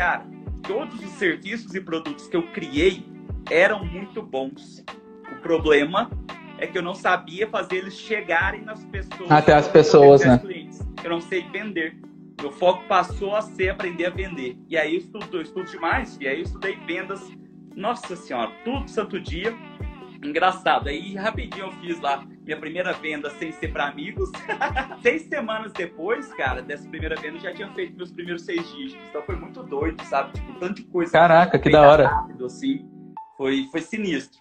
cara, todos os serviços e produtos que eu criei eram muito bons. O problema é que eu não sabia fazer eles chegarem nas pessoas. Até as pessoas, né? Clientes. Eu não sei vender. Meu foco passou a ser aprender a vender. E aí eu estudo, eu estudo demais. E aí eu estudei vendas. Nossa senhora, tudo santo dia. Engraçado. Aí rapidinho eu fiz lá minha primeira venda sem ser para amigos. seis semanas depois, cara, dessa primeira venda eu já tinha feito meus primeiros seis dígitos. Então foi muito doido, sabe? Tipo, tanta coisa. Caraca, que da hora. Rápido, assim. Foi, foi sinistro.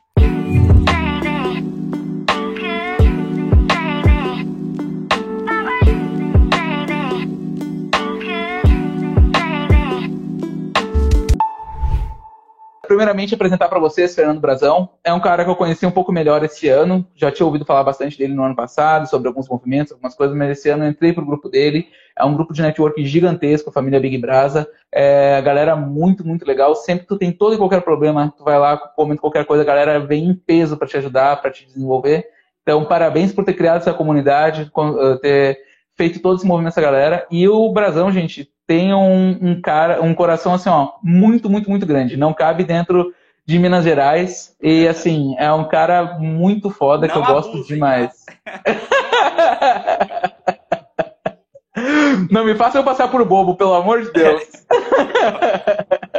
Primeiramente apresentar para vocês Fernando Brazão. É um cara que eu conheci um pouco melhor esse ano. Já tinha ouvido falar bastante dele no ano passado, sobre alguns movimentos, algumas coisas, mas esse ano eu entrei pro grupo dele. É um grupo de network gigantesco, a família Big Brasa. É, galera muito, muito legal. Sempre que tu tem todo e qualquer problema, tu vai lá, comenta qualquer coisa, a galera vem em peso para te ajudar, para te desenvolver. Então, parabéns por ter criado essa comunidade, eh, ter feito todo esse movimento essa galera. E o Brasão, gente, tem um, um, cara, um coração assim, ó, muito, muito, muito grande. Não cabe dentro de Minas Gerais. E assim, é um cara muito foda Não que eu gosto demais. Não me faça eu passar por bobo, pelo amor de Deus.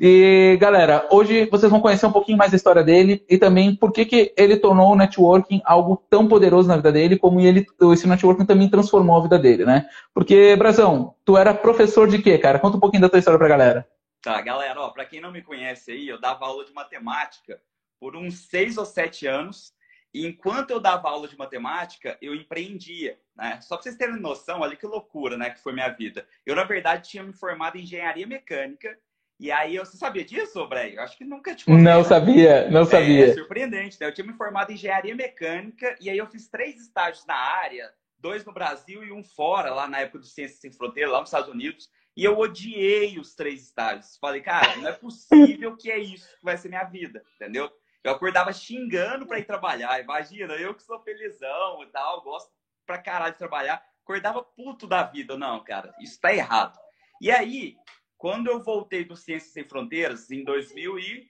E, galera, hoje vocês vão conhecer um pouquinho mais da história dele e também por que, que ele tornou o networking algo tão poderoso na vida dele, como ele, esse networking também transformou a vida dele, né? Porque, Brazão, tu era professor de quê, cara? Conta um pouquinho da tua história pra galera. Tá, galera, ó, pra quem não me conhece aí, eu dava aula de matemática por uns seis ou sete anos. E enquanto eu dava aula de matemática, eu empreendia, né? Só pra vocês terem noção, olha que loucura, né, que foi minha vida. Eu, na verdade, tinha me formado em engenharia mecânica e aí, você sabia disso, Brei? Acho que nunca te contei, Não né? sabia, não é, sabia. É surpreendente, né? Eu tinha me formado em engenharia mecânica e aí eu fiz três estágios na área, dois no Brasil e um fora, lá na época do Ciências Sem Fronteira, lá nos Estados Unidos. E eu odiei os três estágios. Falei, cara, não é possível que é isso que vai ser minha vida, entendeu? Eu acordava xingando para ir trabalhar. Imagina, eu que sou felizão e tal, gosto pra caralho de trabalhar. Acordava puto da vida. Não, cara, isso tá errado. E aí, quando eu voltei do Ciências Sem Fronteiras, em 2000 e...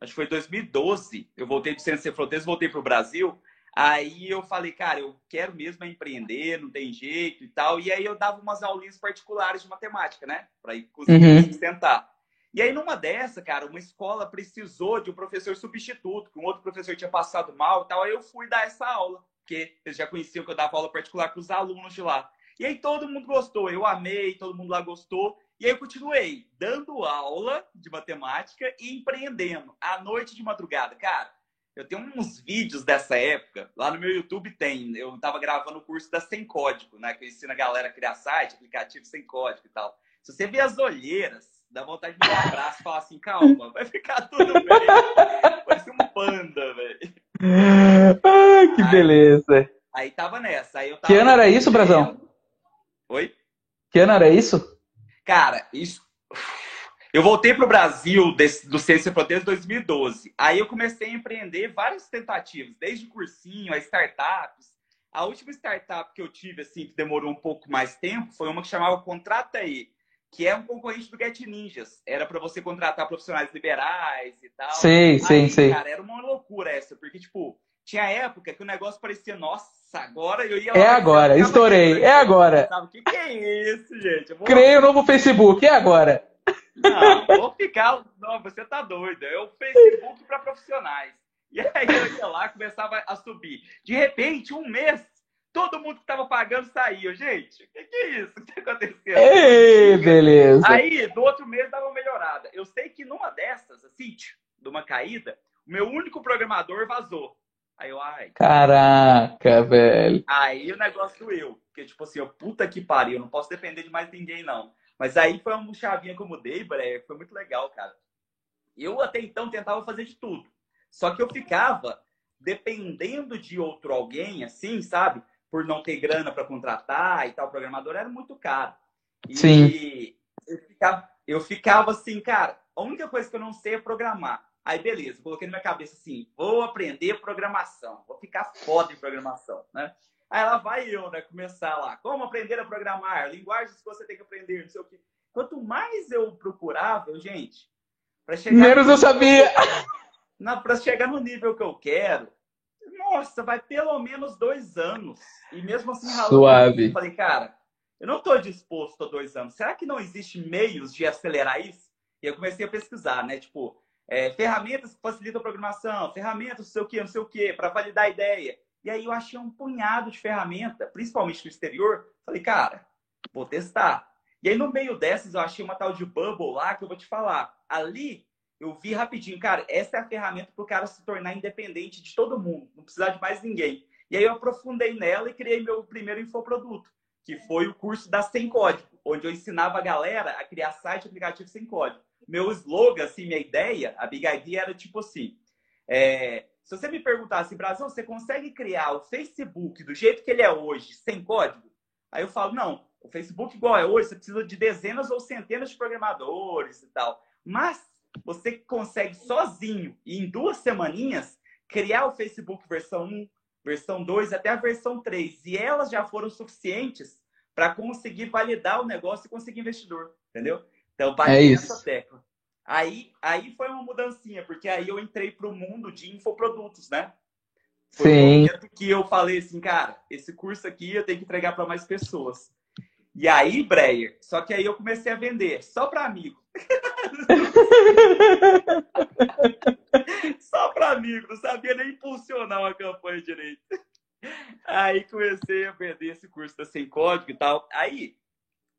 Acho que foi 2012, eu voltei do Ciências Sem Fronteiras, voltei para o Brasil. Aí eu falei, cara, eu quero mesmo empreender, não tem jeito e tal. E aí eu dava umas aulinhas particulares de matemática, né? Para conseguir uhum. sustentar. E aí, numa dessa, cara, uma escola precisou de um professor substituto, que um outro professor tinha passado mal e tal. Aí eu fui dar essa aula, porque eles já conheciam que eu dava aula particular para os alunos de lá. E aí todo mundo gostou, eu amei, todo mundo lá gostou. E aí eu continuei dando aula de matemática e empreendendo à noite de madrugada. Cara, eu tenho uns vídeos dessa época, lá no meu YouTube tem. Eu estava gravando o curso da Sem Código, né? Que eu ensino a galera a criar site, aplicativo sem código e tal. Se você ver as olheiras, dá vontade de dar um abraço e falar assim, calma, vai ficar tudo bem. Parece um panda, velho. Ah, que aí, beleza. Aí tava nessa. Aí eu tava que ano era isso, Brasão? Oi? Que ano era isso? Cara, isso. Eu voltei para o Brasil desse, do Ciência Fronteiras em 2012. Aí eu comecei a empreender várias tentativas, desde cursinho, a startups. A última startup que eu tive, assim, que demorou um pouco mais tempo, foi uma que chamava Contrata aí, que é um concorrente do Get Ninjas. Era para você contratar profissionais liberais e tal. Sim, sim, sim. Cara, era uma loucura essa, porque, tipo, tinha época que o negócio parecia, nossa, agora eu ia lá. É agora, estourei, é agora. O que, que é isso, gente? Vou... Criei o um novo Facebook, é agora. Não, vou ficar. Não, você tá doido. É o Facebook para profissionais. E aí eu ia lá, começava a subir. De repente, um mês, todo mundo que tava pagando saiu. Gente, o que, que, é isso? O que tá acontecendo? Ei, beleza. Aí, no outro mês, dava uma melhorada. Eu sei que numa dessas, assim, de uma caída, o meu único programador vazou. Aí eu, ai. Caraca, velho. Aí o negócio doeu. Porque, tipo assim, eu, puta que pariu, eu não posso depender de mais ninguém, não. Mas aí foi uma chavinha que eu mudei, Bré, foi muito legal, cara. Eu até então tentava fazer de tudo. Só que eu ficava dependendo de outro alguém, assim, sabe? Por não ter grana para contratar e tal, o programador era muito caro. E Sim. Eu ficava, eu ficava assim, cara, a única coisa que eu não sei é programar. Aí, beleza, coloquei na minha cabeça assim, vou aprender programação, vou ficar foda em programação, né? Aí lá vai eu, né, começar lá, como aprender a programar, linguagens que você tem que aprender, não sei o quê. quanto mais eu procurava, eu, gente, para chegar. Menos eu sabia! Para chegar no nível que eu quero, nossa, vai pelo menos dois anos. E mesmo assim, Suave. eu falei, cara, eu não estou disposto a dois anos. Será que não existe meios de acelerar isso? E eu comecei a pesquisar, né? Tipo, é, ferramentas que facilitam a programação, ferramentas não sei o quê, não sei o quê, para validar a ideia. E aí eu achei um punhado de ferramenta, principalmente no exterior. Falei, cara, vou testar. E aí no meio dessas eu achei uma tal de Bubble lá que eu vou te falar. Ali eu vi rapidinho, cara, essa é a ferramenta para o cara se tornar independente de todo mundo, não precisar de mais ninguém. E aí eu aprofundei nela e criei meu primeiro infoproduto, que foi o curso da Sem Código, onde eu ensinava a galera a criar site aplicativo sem código. Meu slogan, assim, minha ideia, a Big Idea era tipo assim, é, se você me perguntasse, Brasil, você consegue criar o Facebook do jeito que ele é hoje, sem código? Aí eu falo, não, o Facebook igual é hoje, você precisa de dezenas ou centenas de programadores e tal. Mas você consegue sozinho e em duas semaninhas criar o Facebook versão 1, versão 2 até a versão 3. E elas já foram suficientes para conseguir validar o negócio e conseguir investidor, entendeu? Então, bati é nessa tecla. Aí, aí foi uma mudancinha, porque aí eu entrei para o mundo de infoprodutos, né? Foi Sim. o momento que eu falei assim, cara, esse curso aqui eu tenho que entregar para mais pessoas. E aí, Breyer, só que aí eu comecei a vender só para amigo. só para amigo, não sabia nem impulsionar uma campanha direito. Aí comecei a vender esse curso da Sem Código e tal. Aí,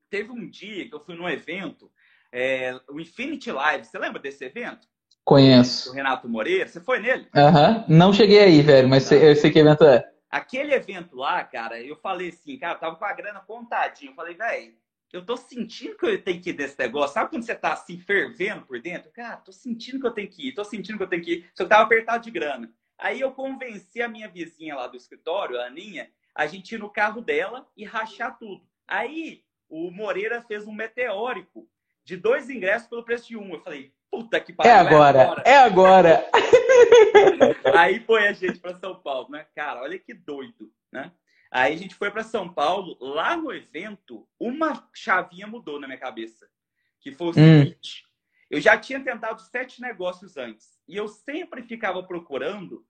teve um dia que eu fui num evento é, o Infinity Live. Você lembra desse evento? Conheço. O Renato Moreira. Você foi nele? Aham. Uhum. Não cheguei aí, velho, mas eu sei que evento é. Aquele evento lá, cara, eu falei assim, cara, eu tava com a grana contadinha. Eu falei, velho, eu tô sentindo que eu tenho que ir desse negócio. Sabe quando você tá assim, fervendo por dentro? Cara, tô sentindo que eu tenho que ir, tô sentindo que eu tenho que ir. Só que tava apertado de grana. Aí eu convenci a minha vizinha lá do escritório, a Aninha, a gente ir no carro dela e rachar tudo. Aí o Moreira fez um meteórico de dois ingressos pelo preço de um. Eu falei, puta que pariu. É agora, é agora. É agora. Aí foi a gente para São Paulo, né? Cara, olha que doido, né? Aí a gente foi para São Paulo, lá no evento, uma chavinha mudou na minha cabeça. Que foi o hum. seguinte: eu já tinha tentado sete negócios antes. E eu sempre ficava procurando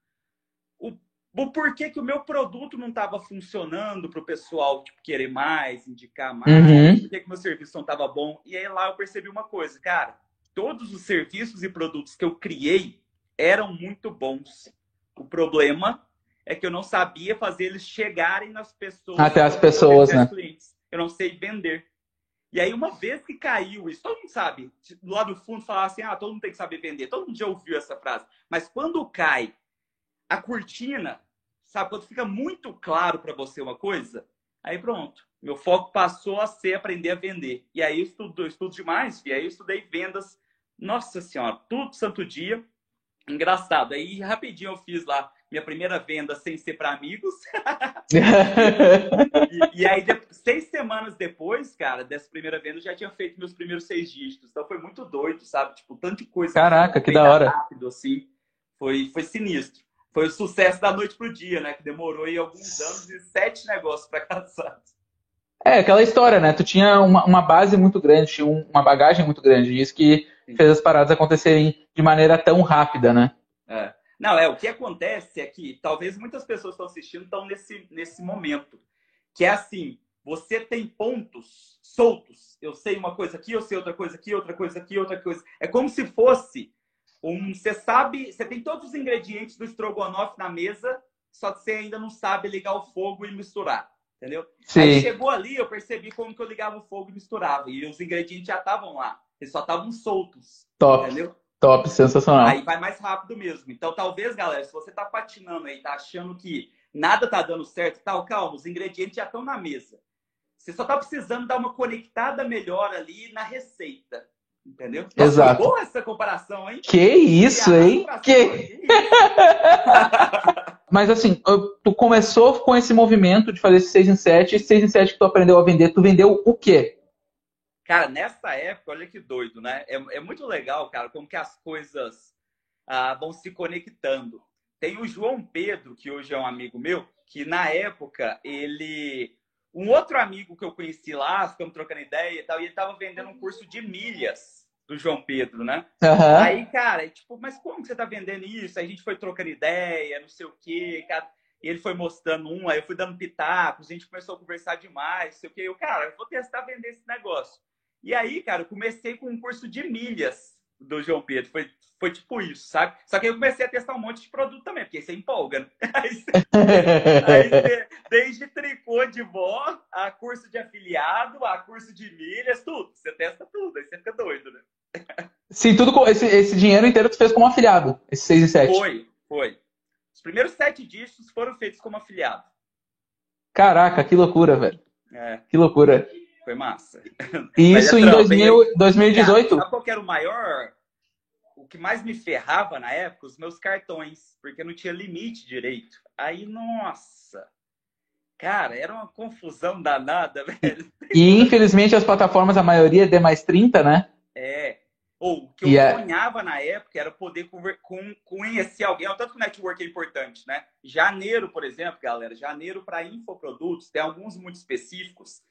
o o porquê que o meu produto não estava funcionando para o pessoal tipo, querer mais, indicar mais, uhum. por que o meu serviço não estava bom. E aí lá eu percebi uma coisa, cara, todos os serviços e produtos que eu criei eram muito bons. O problema é que eu não sabia fazer eles chegarem nas pessoas. Até as pessoas, né? Clientes. Eu não sei vender. E aí, uma vez que caiu isso, todo mundo sabe, lá do fundo falar assim, ah, todo mundo tem que saber vender. Todo mundo já ouviu essa frase. Mas quando cai a cortina, sabe? Quando fica muito claro para você uma coisa, aí pronto. Meu foco passou a ser aprender a vender. E aí eu estudo, eu estudo demais, e aí eu estudei vendas. Nossa senhora, tudo santo dia. Engraçado. Aí rapidinho eu fiz lá minha primeira venda sem ser para amigos. e, e, aí, seis semanas depois, cara, dessa primeira venda, eu já tinha feito meus primeiros seis dígitos. Então foi muito doido, sabe? Tipo, tanto de coisa. Caraca, que da hora. Rápido, assim. Foi, foi sinistro foi o sucesso da noite pro dia, né? Que demorou aí alguns anos e sete negócios para casar. É, aquela história, né? Tu tinha uma, uma base muito grande, tinha uma bagagem muito grande. Isso que Sim. fez as paradas acontecerem de maneira tão rápida, né? É. Não, é, o que acontece é que talvez muitas pessoas estão assistindo estão nesse, nesse momento. Que é assim, você tem pontos soltos. Eu sei uma coisa aqui, eu sei outra coisa aqui, outra coisa aqui, outra coisa. É como se fosse um, você sabe, você tem todos os ingredientes do estrogonofe na mesa, só que você ainda não sabe ligar o fogo e misturar, entendeu? Sim. Aí chegou ali, eu percebi como que eu ligava o fogo e misturava, e os ingredientes já estavam lá, eles só estavam soltos, Top. entendeu? Top, sensacional. Aí vai mais rápido mesmo. Então, talvez, galera, se você tá patinando aí, tá achando que nada tá dando certo, tal, calma, os ingredientes já estão na mesa. Você só tá precisando dar uma conectada melhor ali na receita. Entendeu? Nossa, Exato. Boa essa comparação, hein? Que isso, hein? Que... Mas assim, tu começou com esse movimento de fazer esse 6 em 7, 6 em 7 que tu aprendeu a vender, tu vendeu o quê? Cara, nessa época, olha que doido, né? É, é muito legal, cara, como que as coisas ah, vão se conectando. Tem o João Pedro, que hoje é um amigo meu, que na época ele Um outro amigo que eu conheci lá, ficamos trocando ideia e tal, e ele tava vendendo um curso de milhas do João Pedro, né? Aham. Aí, cara, tipo, mas como que você tá vendendo isso? Aí a gente foi trocando ideia, não sei o quê, cara. E ele foi mostrando um, aí eu fui dando pitacos, a gente começou a conversar demais, não sei o quê. Eu, cara, eu vou testar vender esse negócio. E aí, cara, eu comecei com um curso de milhas do João Pedro. Foi, foi tipo isso, sabe? Só que eu comecei a testar um monte de produto também, porque você empolga, né? Aí, você- aí você- desde tricô de vó, a curso de afiliado, a curso de milhas, tudo. Você testa tudo, aí você fica doido, né? Sim, tudo com esse, esse dinheiro inteiro tu fez como afiliado, esse 6 e 7. Foi, foi. Os primeiros sete dígitos foram feitos como afiliado. Caraca, que loucura, velho. É, Que loucura. Foi massa. Mas é isso em trampo, 2000, 2018? Sabe qual que era o maior? O que mais me ferrava na época? Os meus cartões, porque não tinha limite direito. Aí, nossa. Cara, era uma confusão danada, velho. E infelizmente as plataformas, a maioria é D mais 30, né? É. Ou o que eu E é- sonhava na época era poder conhecer alguém. Tanto que o network é importante, né? Janeiro, por exemplo, galera, janeiro para infoprodutos, tem alguns muito específicos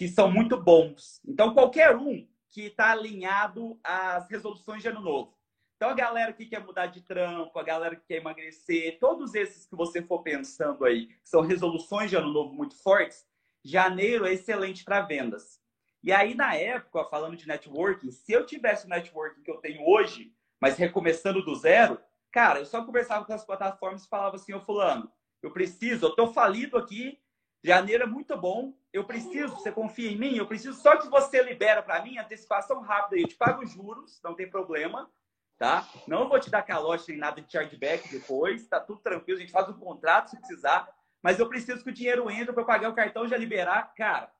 que são muito bons. Então, qualquer um que está alinhado às resoluções de ano novo. Então, a galera que quer mudar de trampo, a galera que quer emagrecer, todos esses que você for pensando aí, que são resoluções de ano novo muito fortes, janeiro é excelente para vendas. E aí, na época, falando de networking, se eu tivesse o networking que eu tenho hoje, mas recomeçando do zero, cara, eu só conversava com as plataformas e falava assim, ô fulano, eu preciso, eu tô falido aqui, janeiro é muito bom, eu preciso, você confia em mim? Eu preciso só que você libera para mim antecipação rápida, eu te pago os juros, não tem problema, tá? Não vou te dar calote nem nada de chargeback depois, tá tudo tranquilo, a gente faz um contrato se precisar, mas eu preciso que o dinheiro entre para pagar o cartão e já liberar, cara.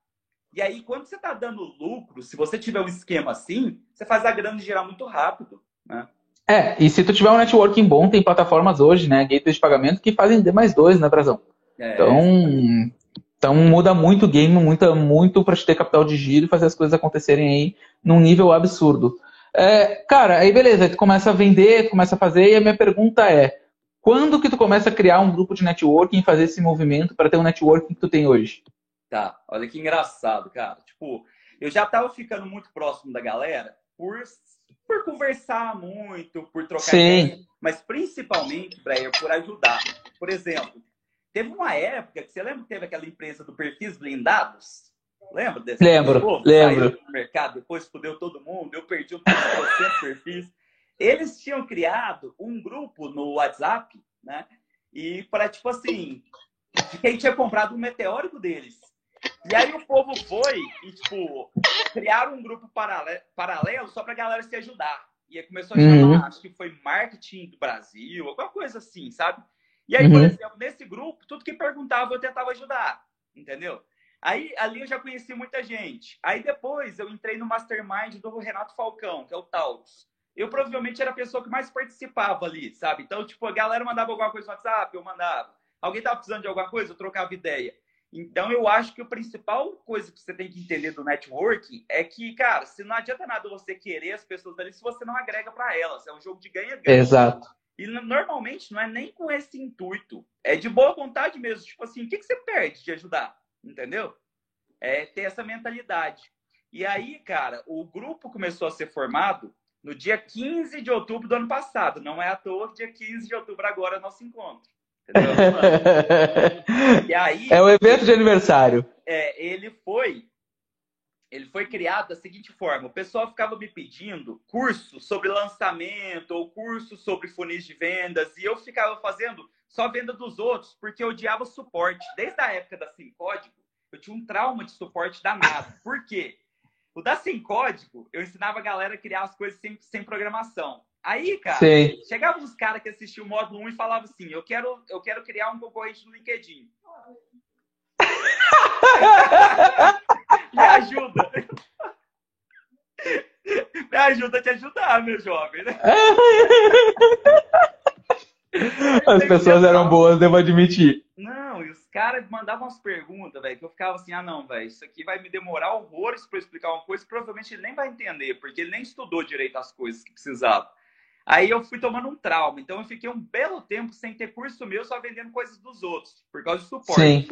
E aí, quando você tá dando lucro, se você tiver um esquema assim, você faz a grana girar muito rápido, né? É, e se tu tiver um networking bom, tem plataformas hoje, né, gateways de pagamento, que fazem D mais 2, né, Brazão? É, Então, então muda muito o game, muita, muito para te ter capital de giro e fazer as coisas acontecerem aí num nível absurdo. É, cara, aí beleza, tu começa a vender, tu começa a fazer, e a minha pergunta é: quando que tu começa a criar um grupo de networking e fazer esse movimento para ter um networking que tu tem hoje? Tá, olha que engraçado, cara. Tipo, eu já tava ficando muito próximo da galera por, por conversar muito, por trocar Sim. ideia, mas principalmente, Breyer, por ajudar. Por exemplo, teve uma época que você lembra que teve aquela empresa do perfis blindados? Lembra desse? Lembro, Pô, lembro. saiu mercado, depois fudeu todo mundo, eu perdi um 3% perfis. Eles tinham criado um grupo no WhatsApp, né? E para, tipo assim, de quem tinha comprado um meteórico deles. E aí o povo foi e, tipo, criaram um grupo paralelo, paralelo só pra galera se ajudar. E aí começou a chamar, Uhum. acho que foi marketing do Brasil, alguma coisa assim, sabe? E aí, por Uhum. exemplo, nesse grupo, tudo que perguntava eu tentava ajudar, entendeu? Aí ali eu já conheci muita gente. Aí depois eu entrei no mastermind do Renato Falcão, que é o Taurus. Eu provavelmente era a pessoa que mais participava ali, sabe? Então, tipo, a galera mandava alguma coisa no WhatsApp, eu mandava. Alguém tava precisando de alguma coisa, eu trocava ideia. Então, eu acho que a principal coisa que você tem que entender do networking é que, cara, se não adianta nada você querer as pessoas ali se você não agrega para elas. É um jogo de ganha-ganha. Exato. E normalmente não é nem com esse intuito. É de boa vontade mesmo. Tipo assim, o que, que você perde de ajudar? Entendeu? É ter essa mentalidade. E aí, cara, o grupo começou a ser formado no dia 15 de outubro do ano passado. Não é à toa dia 15 de outubro agora é nosso encontro. Entendeu? E aí, é o evento de aniversário. é, ele foi ele foi criado da seguinte forma: o pessoal ficava me pedindo curso sobre lançamento ou curso sobre funis de vendas e eu ficava fazendo só venda dos outros porque eu odiava suporte. Desde a época da Sem Código, eu tinha um trauma de suporte danado. Por quê? O da Sem Código, eu ensinava a galera a criar as coisas sem, sem programação. Aí, cara. Chegava uns caras que assistiam o módulo 1 e falavam assim: eu quero, eu quero criar um concorrente no LinkedIn. Me ajuda. Me ajuda a te ajudar, meu jovem. né? As pessoas eram boas, devo admitir. Não, e os caras mandavam umas perguntas, velho, que eu ficava assim: ah, não, velho, isso aqui vai me demorar horrores para explicar uma coisa que provavelmente ele nem vai entender, porque ele nem estudou direito as coisas que precisava. Aí eu fui tomando um trauma, então eu fiquei um belo tempo sem ter curso meu, só vendendo coisas dos outros, por causa do suporte. Sim.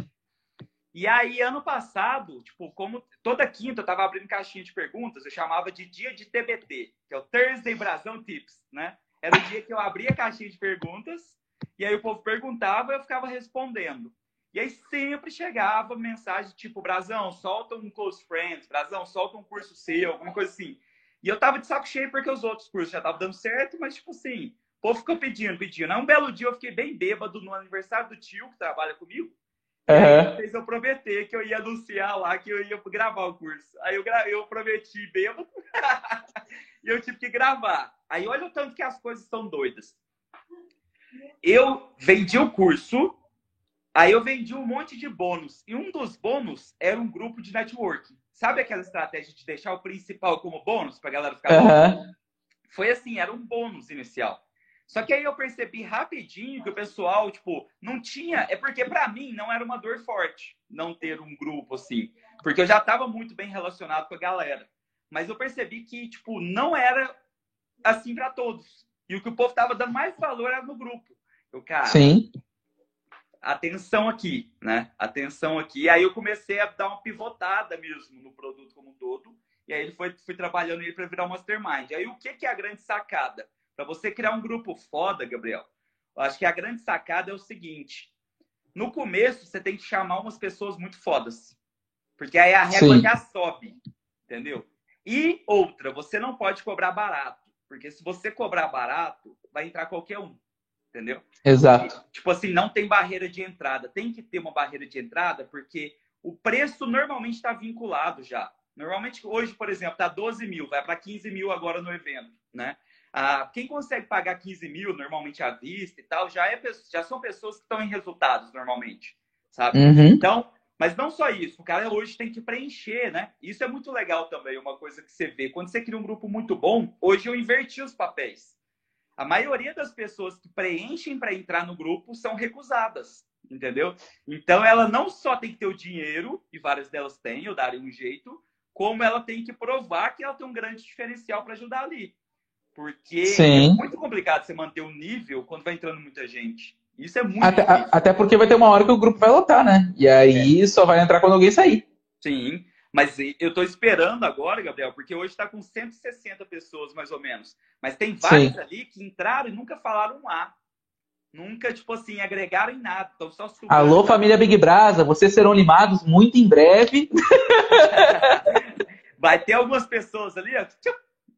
E aí, ano passado, tipo, como toda quinta eu tava abrindo caixinha de perguntas, eu chamava de dia de TBT, que é o Thursday Brasão Tips, né? Era o dia que eu abria a caixinha de perguntas, e aí o povo perguntava e eu ficava respondendo. E aí sempre chegava mensagem tipo, Brasão, solta um close friends, Brasão, solta um curso seu, alguma coisa assim. E eu tava de saco cheio porque os outros cursos já estavam dando certo, mas tipo assim, o povo ficou pedindo, pedindo. Aí um belo dia eu fiquei bem bêbado no aniversário do tio que trabalha comigo. Fez eu prometer que eu ia anunciar lá que eu ia gravar o curso. Aí eu, eu prometi bêbado e eu tive que gravar. Aí olha o tanto que as coisas estão doidas. Eu vendi o curso, aí eu vendi um monte de bônus. E um dos bônus era um grupo de networking. Sabe aquela estratégia de deixar o principal como bônus para a galera ficar? Uhum. Foi assim, era um bônus inicial. Só que aí eu percebi rapidinho que o pessoal, tipo, não tinha. É porque para mim não era uma dor forte não ter um grupo assim. Porque eu já estava muito bem relacionado com a galera. Mas eu percebi que, tipo, não era assim para todos. E o que o povo tava dando mais valor era no grupo. Eu, cara, Sim. atenção aqui, né? Atenção aqui. E aí eu comecei a dar uma pivotada mesmo no produto como um todo. E aí ele foi, fui trabalhando ele para virar um mastermind. Aí o que, que é a grande sacada? Para você criar um grupo foda, Gabriel, eu acho que a grande sacada é o seguinte: no começo você tem que chamar umas pessoas muito fodas, porque aí a régua Sim. já sobe, entendeu? E outra, você não pode cobrar barato, porque se você cobrar barato, vai entrar qualquer um, entendeu? Exato. E, tipo assim, não tem barreira de entrada. Tem que ter uma barreira de entrada, porque o preço normalmente está vinculado já. Normalmente, hoje, por exemplo, está 12 mil, vai para 15 mil agora no evento, né? Ah, quem consegue pagar 15 mil normalmente à vista e tal, já, é, já são pessoas que estão em resultados normalmente, sabe? Uhum. Então, mas não só isso, o cara hoje tem que preencher, né? Isso é muito legal também, uma coisa que você vê. Quando você cria um grupo muito bom, hoje eu inverti os papéis. A maioria das pessoas que preenchem para entrar no grupo são recusadas, entendeu? Então ela não só tem que ter o dinheiro, e várias delas têm, eu darei um jeito, como ela tem que provar que ela tem um grande diferencial para ajudar ali. Porque Sim. é muito complicado você manter o nível quando vai entrando muita gente. Isso é muito até, difícil. até porque vai ter uma hora que o grupo vai lotar, né? E aí é. só vai entrar quando alguém sair. Sim, mas eu estou esperando agora, Gabriel, porque hoje está com 160 pessoas, mais ou menos. Mas tem vários Sim. ali que entraram e nunca falaram um A. Nunca, tipo assim, agregaram em nada. Então, só Alô, família Big Brasa, vocês serão limados muito em breve. vai ter algumas pessoas ali, ó,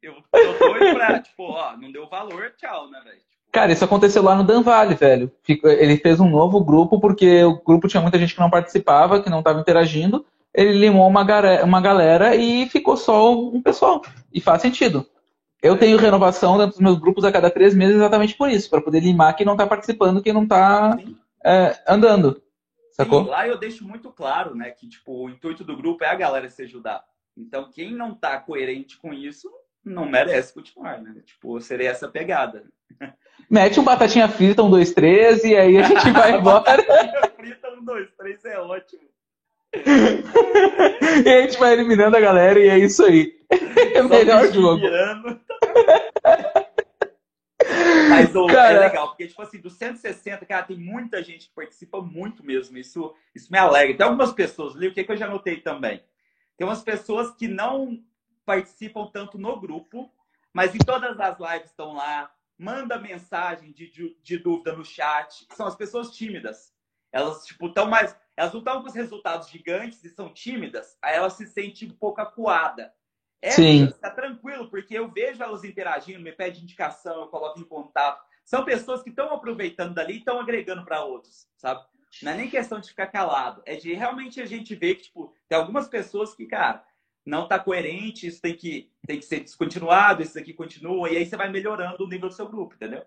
eu tô doido pra, tipo, ó, não deu valor, tchau, né, velho? Tipo, Cara, isso aconteceu lá no Dan Vale, velho. Ele fez um novo grupo porque o grupo tinha muita gente que não participava, que não estava interagindo. Ele limou uma, uma galera e ficou só um pessoal. E faz sentido. Eu tenho renovação dentro dos meus grupos a cada três meses exatamente por isso, para poder limar quem não está participando, quem não está é, andando. Sacou? Sim, lá eu deixo muito claro, né, que tipo, o intuito do grupo é a galera se ajudar. Então, quem não está coerente com isso, não merece continuar, né? Tipo, seria essa pegada. Mete um batatinha frita, um, dois, três, e aí a gente vai embora. batatinha frita, um, dois, três é ótimo. e a gente vai eliminando a galera e é isso aí. É o melhor jogo. Mas oh, cara... é legal, porque, tipo assim, dos 160, cara, tem muita gente que participa muito mesmo. Isso, isso me alegra. Tem algumas pessoas ali, o que, que eu já notei também? Tem umas pessoas que não participam tanto no grupo, mas em todas as lives estão lá, manda mensagem de, de, de dúvida no chat. São as pessoas tímidas. Elas, tipo, estão mais. Elas não estão com os resultados gigantes e são tímidas, aí elas se sentem um pouco acuada. É, Sim. Tá tranquilo, porque eu vejo elas interagindo, me pede indicação, eu coloco em contato. São pessoas que estão aproveitando dali e estão agregando para outros, sabe? Não é nem questão de ficar calado, é de realmente a gente ver que, tipo, tem algumas pessoas que, cara, não está coerente, isso tem que, tem que ser descontinuado, isso aqui continua, e aí você vai melhorando o nível do seu grupo, entendeu?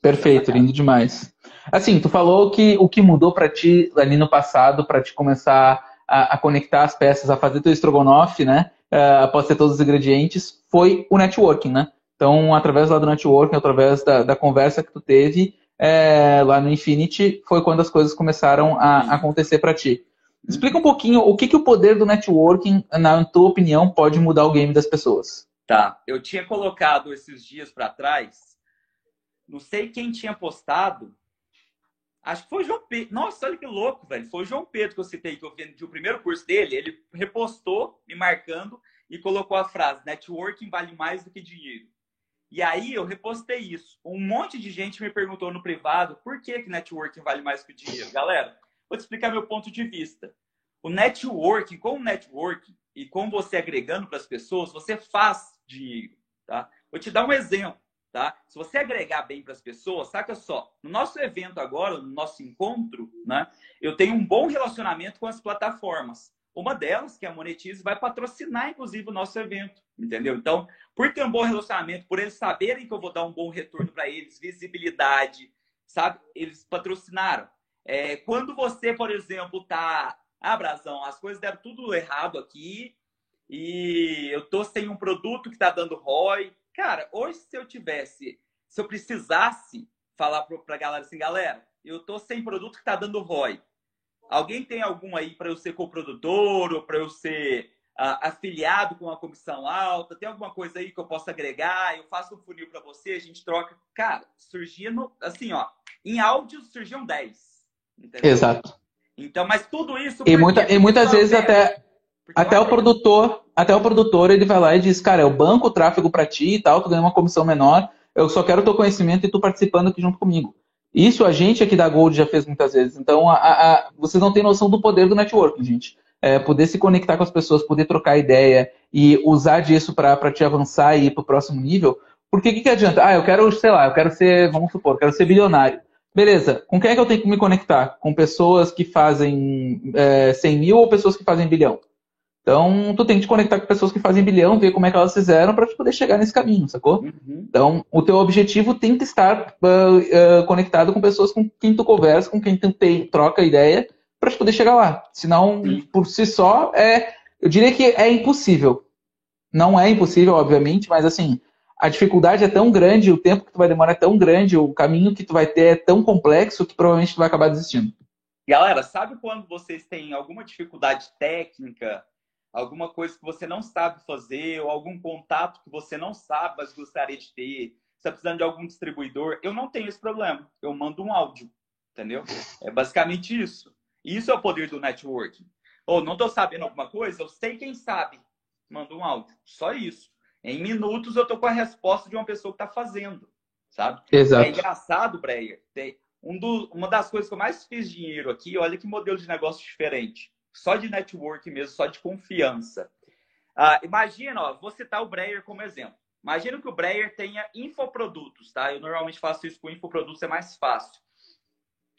Perfeito, lindo demais. Assim, tu falou que o que mudou para ti ali no passado, para te começar a, a, conectar as peças, a fazer teu estrogonofe, né? Uh, após ter todos os ingredientes, foi o networking, né? Então, através lá do networking, através da, da conversa que tu teve é, lá no Infinity, foi quando as coisas começaram a, a acontecer para ti. Explica um pouquinho o que, que o poder do networking, na tua opinião, pode mudar o game das pessoas. Tá, eu tinha colocado esses dias para trás, não sei quem tinha postado, Acho que foi o João Pedro. Nossa, olha que louco, velho. Foi o João Pedro que eu citei, que eu vendi o primeiro curso dele. Ele repostou, me marcando, e colocou a frase: networking vale mais do que dinheiro. E aí eu repostei isso. Um monte de gente me perguntou no privado por que, que networking vale mais que o dinheiro. Galera, vou te explicar meu ponto de vista. O networking, com o networking e com você agregando para as pessoas, você faz dinheiro. Tá? Vou te dar um exemplo. Tá? Se você agregar bem para as pessoas, saca só, no nosso evento agora, no nosso encontro, né, eu tenho um bom relacionamento com as plataformas. Uma delas, que é a Monetize, vai patrocinar, inclusive, o nosso evento, entendeu? Então, por ter um bom relacionamento, por eles saberem que eu vou dar um bom retorno para eles, visibilidade, sabe? Eles patrocinaram. É, quando você, por exemplo, tá... Ah, Brasão, as coisas deram tudo errado aqui e eu tô sem um produto que tá dando ROI, Cara, hoje se eu tivesse, se eu precisasse falar para a galera assim, galera, eu tô sem produto que tá dando ROI. Alguém tem algum aí para eu ser coprodutor ou para eu ser uh, afiliado com uma comissão alta? Tem alguma coisa aí que eu possa agregar? Eu faço um funil para você, a gente troca. Cara, surgia no, assim, ó, em áudio surgiam 10. Entendeu? Exato. Então, mas tudo isso. E, muita, e muitas vezes até até o produtor, até o produtor, ele vai lá e diz, cara, eu banco o tráfego para ti e tal, tu ganha uma comissão menor, eu só quero o teu conhecimento e tu participando aqui junto comigo. Isso a gente aqui da Gold já fez muitas vezes. Então, a, a, vocês não têm noção do poder do networking, gente. É, poder se conectar com as pessoas, poder trocar ideia e usar disso para te avançar e ir para o próximo nível. Porque o que, que adianta? Ah, eu quero, sei lá, eu quero ser, vamos supor, eu quero ser bilionário. Beleza, com quem é que eu tenho que me conectar? Com pessoas que fazem é, 100 mil ou pessoas que fazem bilhão? Então, tu tem que te conectar com pessoas que fazem bilhão, ver como é que elas fizeram para poder chegar nesse caminho, sacou? Uhum. Então, o teu objetivo tem que estar uh, uh, conectado com pessoas com quem tu conversa, com quem tu tem, troca ideia, para poder chegar lá. Senão, uhum. por si só, é, eu diria que é impossível. Não é impossível, obviamente, mas assim, a dificuldade é tão grande, o tempo que tu vai demorar é tão grande, o caminho que tu vai ter é tão complexo que provavelmente tu vai acabar desistindo. Galera, sabe quando vocês têm alguma dificuldade técnica alguma coisa que você não sabe fazer, ou algum contato que você não sabe, mas gostaria de ter, você está precisando de algum distribuidor, eu não tenho esse problema. Eu mando um áudio, entendeu? É basicamente isso. Isso é o poder do networking. Ou não estou sabendo alguma coisa, eu sei quem sabe. Manda um áudio. Só isso. Em minutos eu estou com a resposta de uma pessoa que está fazendo, sabe? Exato. É engraçado, Breyer. Um do, uma das coisas que eu mais fiz dinheiro aqui, olha que modelo de negócio diferente só de network mesmo, só de confiança. Uh, imagina, ó, vou citar o Breyer como exemplo. Imagina que o Breyer tenha infoprodutos, tá? Eu normalmente faço isso com infoprodutos, é mais fácil.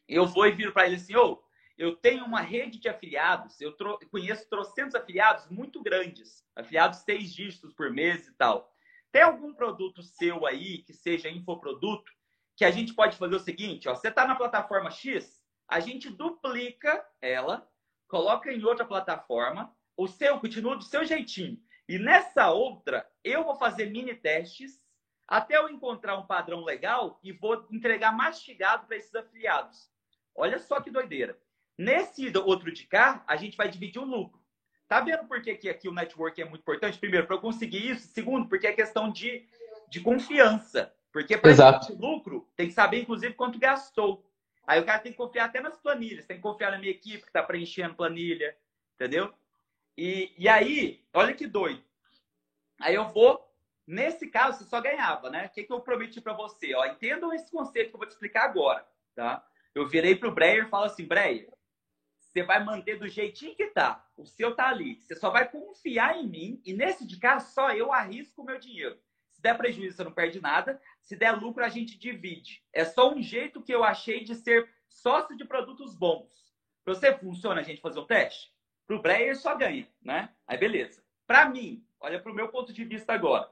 Eu vou e viro para ele assim, ô, eu tenho uma rede de afiliados, eu tro conheço trocentos afiliados muito grandes, afiliados seis dígitos por mês e tal. Tem algum produto seu aí que seja infoproduto que a gente pode fazer o seguinte, ó, você está na plataforma X, a gente duplica ela coloca em outra plataforma, o seu continua do seu jeitinho. E nessa outra, eu vou fazer mini testes até eu encontrar um padrão legal e vou entregar mastigado para esses afiliados. Olha só que doideira. Nesse outro de cá, a gente vai dividir o lucro. Tá vendo por que, que aqui o network é muito importante? Primeiro, para eu conseguir isso. Segundo, porque é questão de, de confiança. Porque para lucro, tem que saber, inclusive, quanto gastou. Aí o cara tem que confiar até nas planilhas, tem que confiar na minha equipe que está preenchendo planilha, entendeu? E, e aí, olha que doido. Aí eu vou, nesse caso, você só ganhava, né? O que, que eu prometi para você? Ó, entendam esse conceito que eu vou te explicar agora, tá? Eu virei pro Breyer e falo assim, Breyer, você vai manter do jeitinho que tá. O seu tá ali. Você só vai confiar em mim e nesse de cá só eu arrisco o meu dinheiro. Se der prejuízo, você não perde nada. Se der lucro, a gente divide. É só um jeito que eu achei de ser sócio de produtos bons. Para você funciona a gente fazer o teste? Para o Breyer só ganha, né? Aí beleza. Para mim, olha para o meu ponto de vista agora.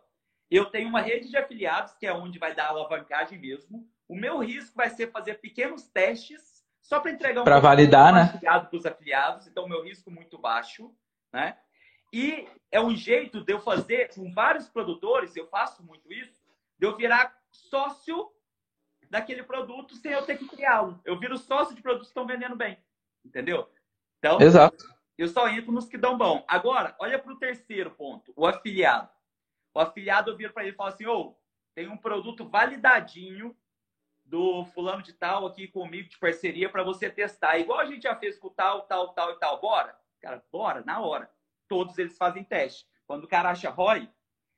Eu tenho uma rede de afiliados, que é onde vai dar alavancagem mesmo. O meu risco vai ser fazer pequenos testes só para entregar um para validar, né? para os afiliados. Então, meu risco muito baixo, né? E é um jeito de eu fazer com vários produtores, eu faço muito isso, de eu virar sócio daquele produto sem eu ter que criá-lo. Eu viro sócio de produtos que estão vendendo bem. Entendeu? Então, Exato. eu só entro nos que dão bom. Agora, olha para o terceiro ponto, o afiliado. O afiliado eu viro para ele e falo assim: ô, oh, tem um produto validadinho do fulano de tal aqui comigo de parceria para você testar. Igual a gente já fez com tal, tal, tal e tal. Bora? Cara, bora, na hora. Todos eles fazem teste. Quando o cara acha ROI,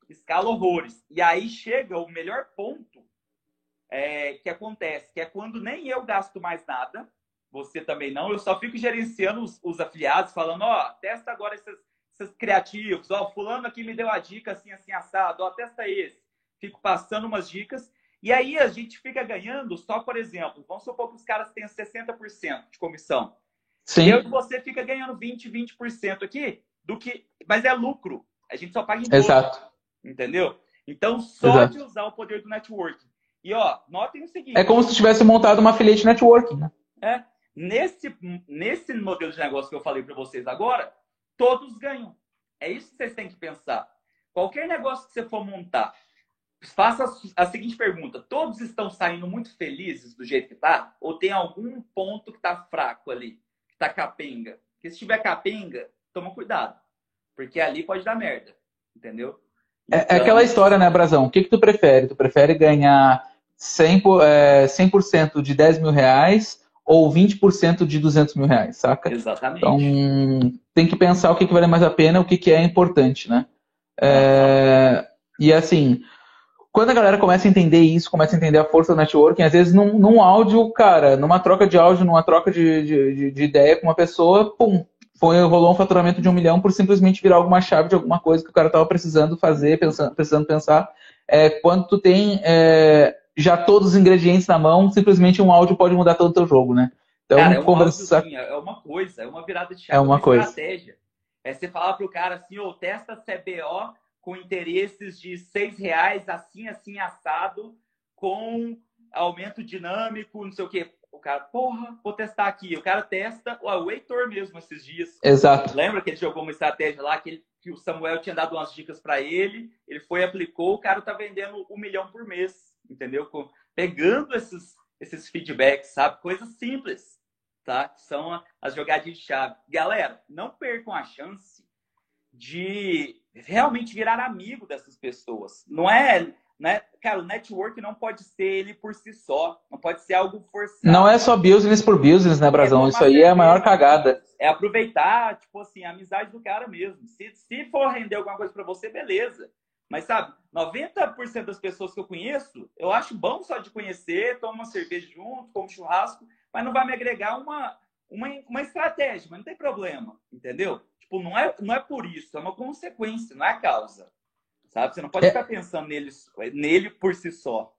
escala horrores. E aí chega o melhor ponto é, que acontece, que é quando nem eu gasto mais nada, você também não, eu só fico gerenciando os, os afiliados, falando, ó, testa agora esses, esses criativos, ó, fulano aqui me deu a dica assim, assim, assado, ó, testa esse. Fico passando umas dicas e aí a gente fica ganhando só, por exemplo, vamos supor que os caras tenham 60% de comissão. Sim. Eu e você fica ganhando 20, 20% aqui, do que. Mas é lucro. A gente só paga imposto. Exato. Entendeu? Então, só Exato. de usar o poder do networking. E ó, notem o seguinte. É como se tivesse montado uma affiliate networking, né? É. Nesse, nesse modelo de negócio que eu falei para vocês agora, todos ganham. É isso que vocês têm que pensar. Qualquer negócio que você for montar, faça a seguinte pergunta: todos estão saindo muito felizes do jeito que tá? Ou tem algum ponto que tá fraco ali, que tá capenga? Porque se tiver capenga, toma cuidado, porque ali pode dar merda, entendeu? Então... É, aquela história, né, Brazão? O que, que tu prefere? Tu prefere ganhar 100%, é, 100 de 10 mil reais ou 20% de 200 mil reais, saca? Exatamente. Então, tem que pensar o que, que vale mais a pena, o que, que é importante, né? É, e assim, quando a galera começa a entender isso, começa a entender a força do networking, às vezes num, num áudio, cara, numa troca de áudio, numa troca de, de, de, ideia com uma pessoa, pum, foi, rolou um faturamento de um milhão por simplesmente virar alguma chave de alguma coisa que o cara estava precisando fazer, pensando, precisando pensar. É, quando tu tem é, já todos os ingredientes na mão, simplesmente um áudio pode mudar todo o teu jogo, né? Então, cara, é, conversar... áudio, é uma coisa, é uma virada de chave, é uma, uma coisa. estratégia. É você falar pro cara assim, ô, oh, testa CBO com interesses de seis reais, assim, assim, assado, com aumento dinâmico, não sei o quê. O cara, porra, vou testar aqui. O cara testa, o Heitor mesmo esses dias. Exato. Lembra que ele jogou uma estratégia lá que, ele, que o Samuel tinha dado umas dicas para ele, ele foi aplicou, o cara tá vendendo um milhão por mês, entendeu? Pegando esses, esses feedbacks, sabe? Coisas simples, tá? Que são as jogadinhas de chave. Galera, não percam a chance de realmente virar amigo dessas pessoas. Não é, né? Cara, o network não pode ser ele por si só. Não pode ser algo forçado. Não é só business por business, né, Brazão? É Isso aí é a maior cagada. É aproveitar, tipo assim, a amizade do cara mesmo. Se, se for render alguma coisa para você, beleza. Mas sabe, 90% das pessoas que eu conheço, eu acho bom só de conhecer, toma uma cerveja junto, como churrasco, mas não vai me agregar uma, uma, uma estratégia, mas não tem problema, entendeu? Tipo, não é, não é por isso, é uma consequência, não é a causa. Sabe? Você não pode é... ficar pensando nele, nele por si só.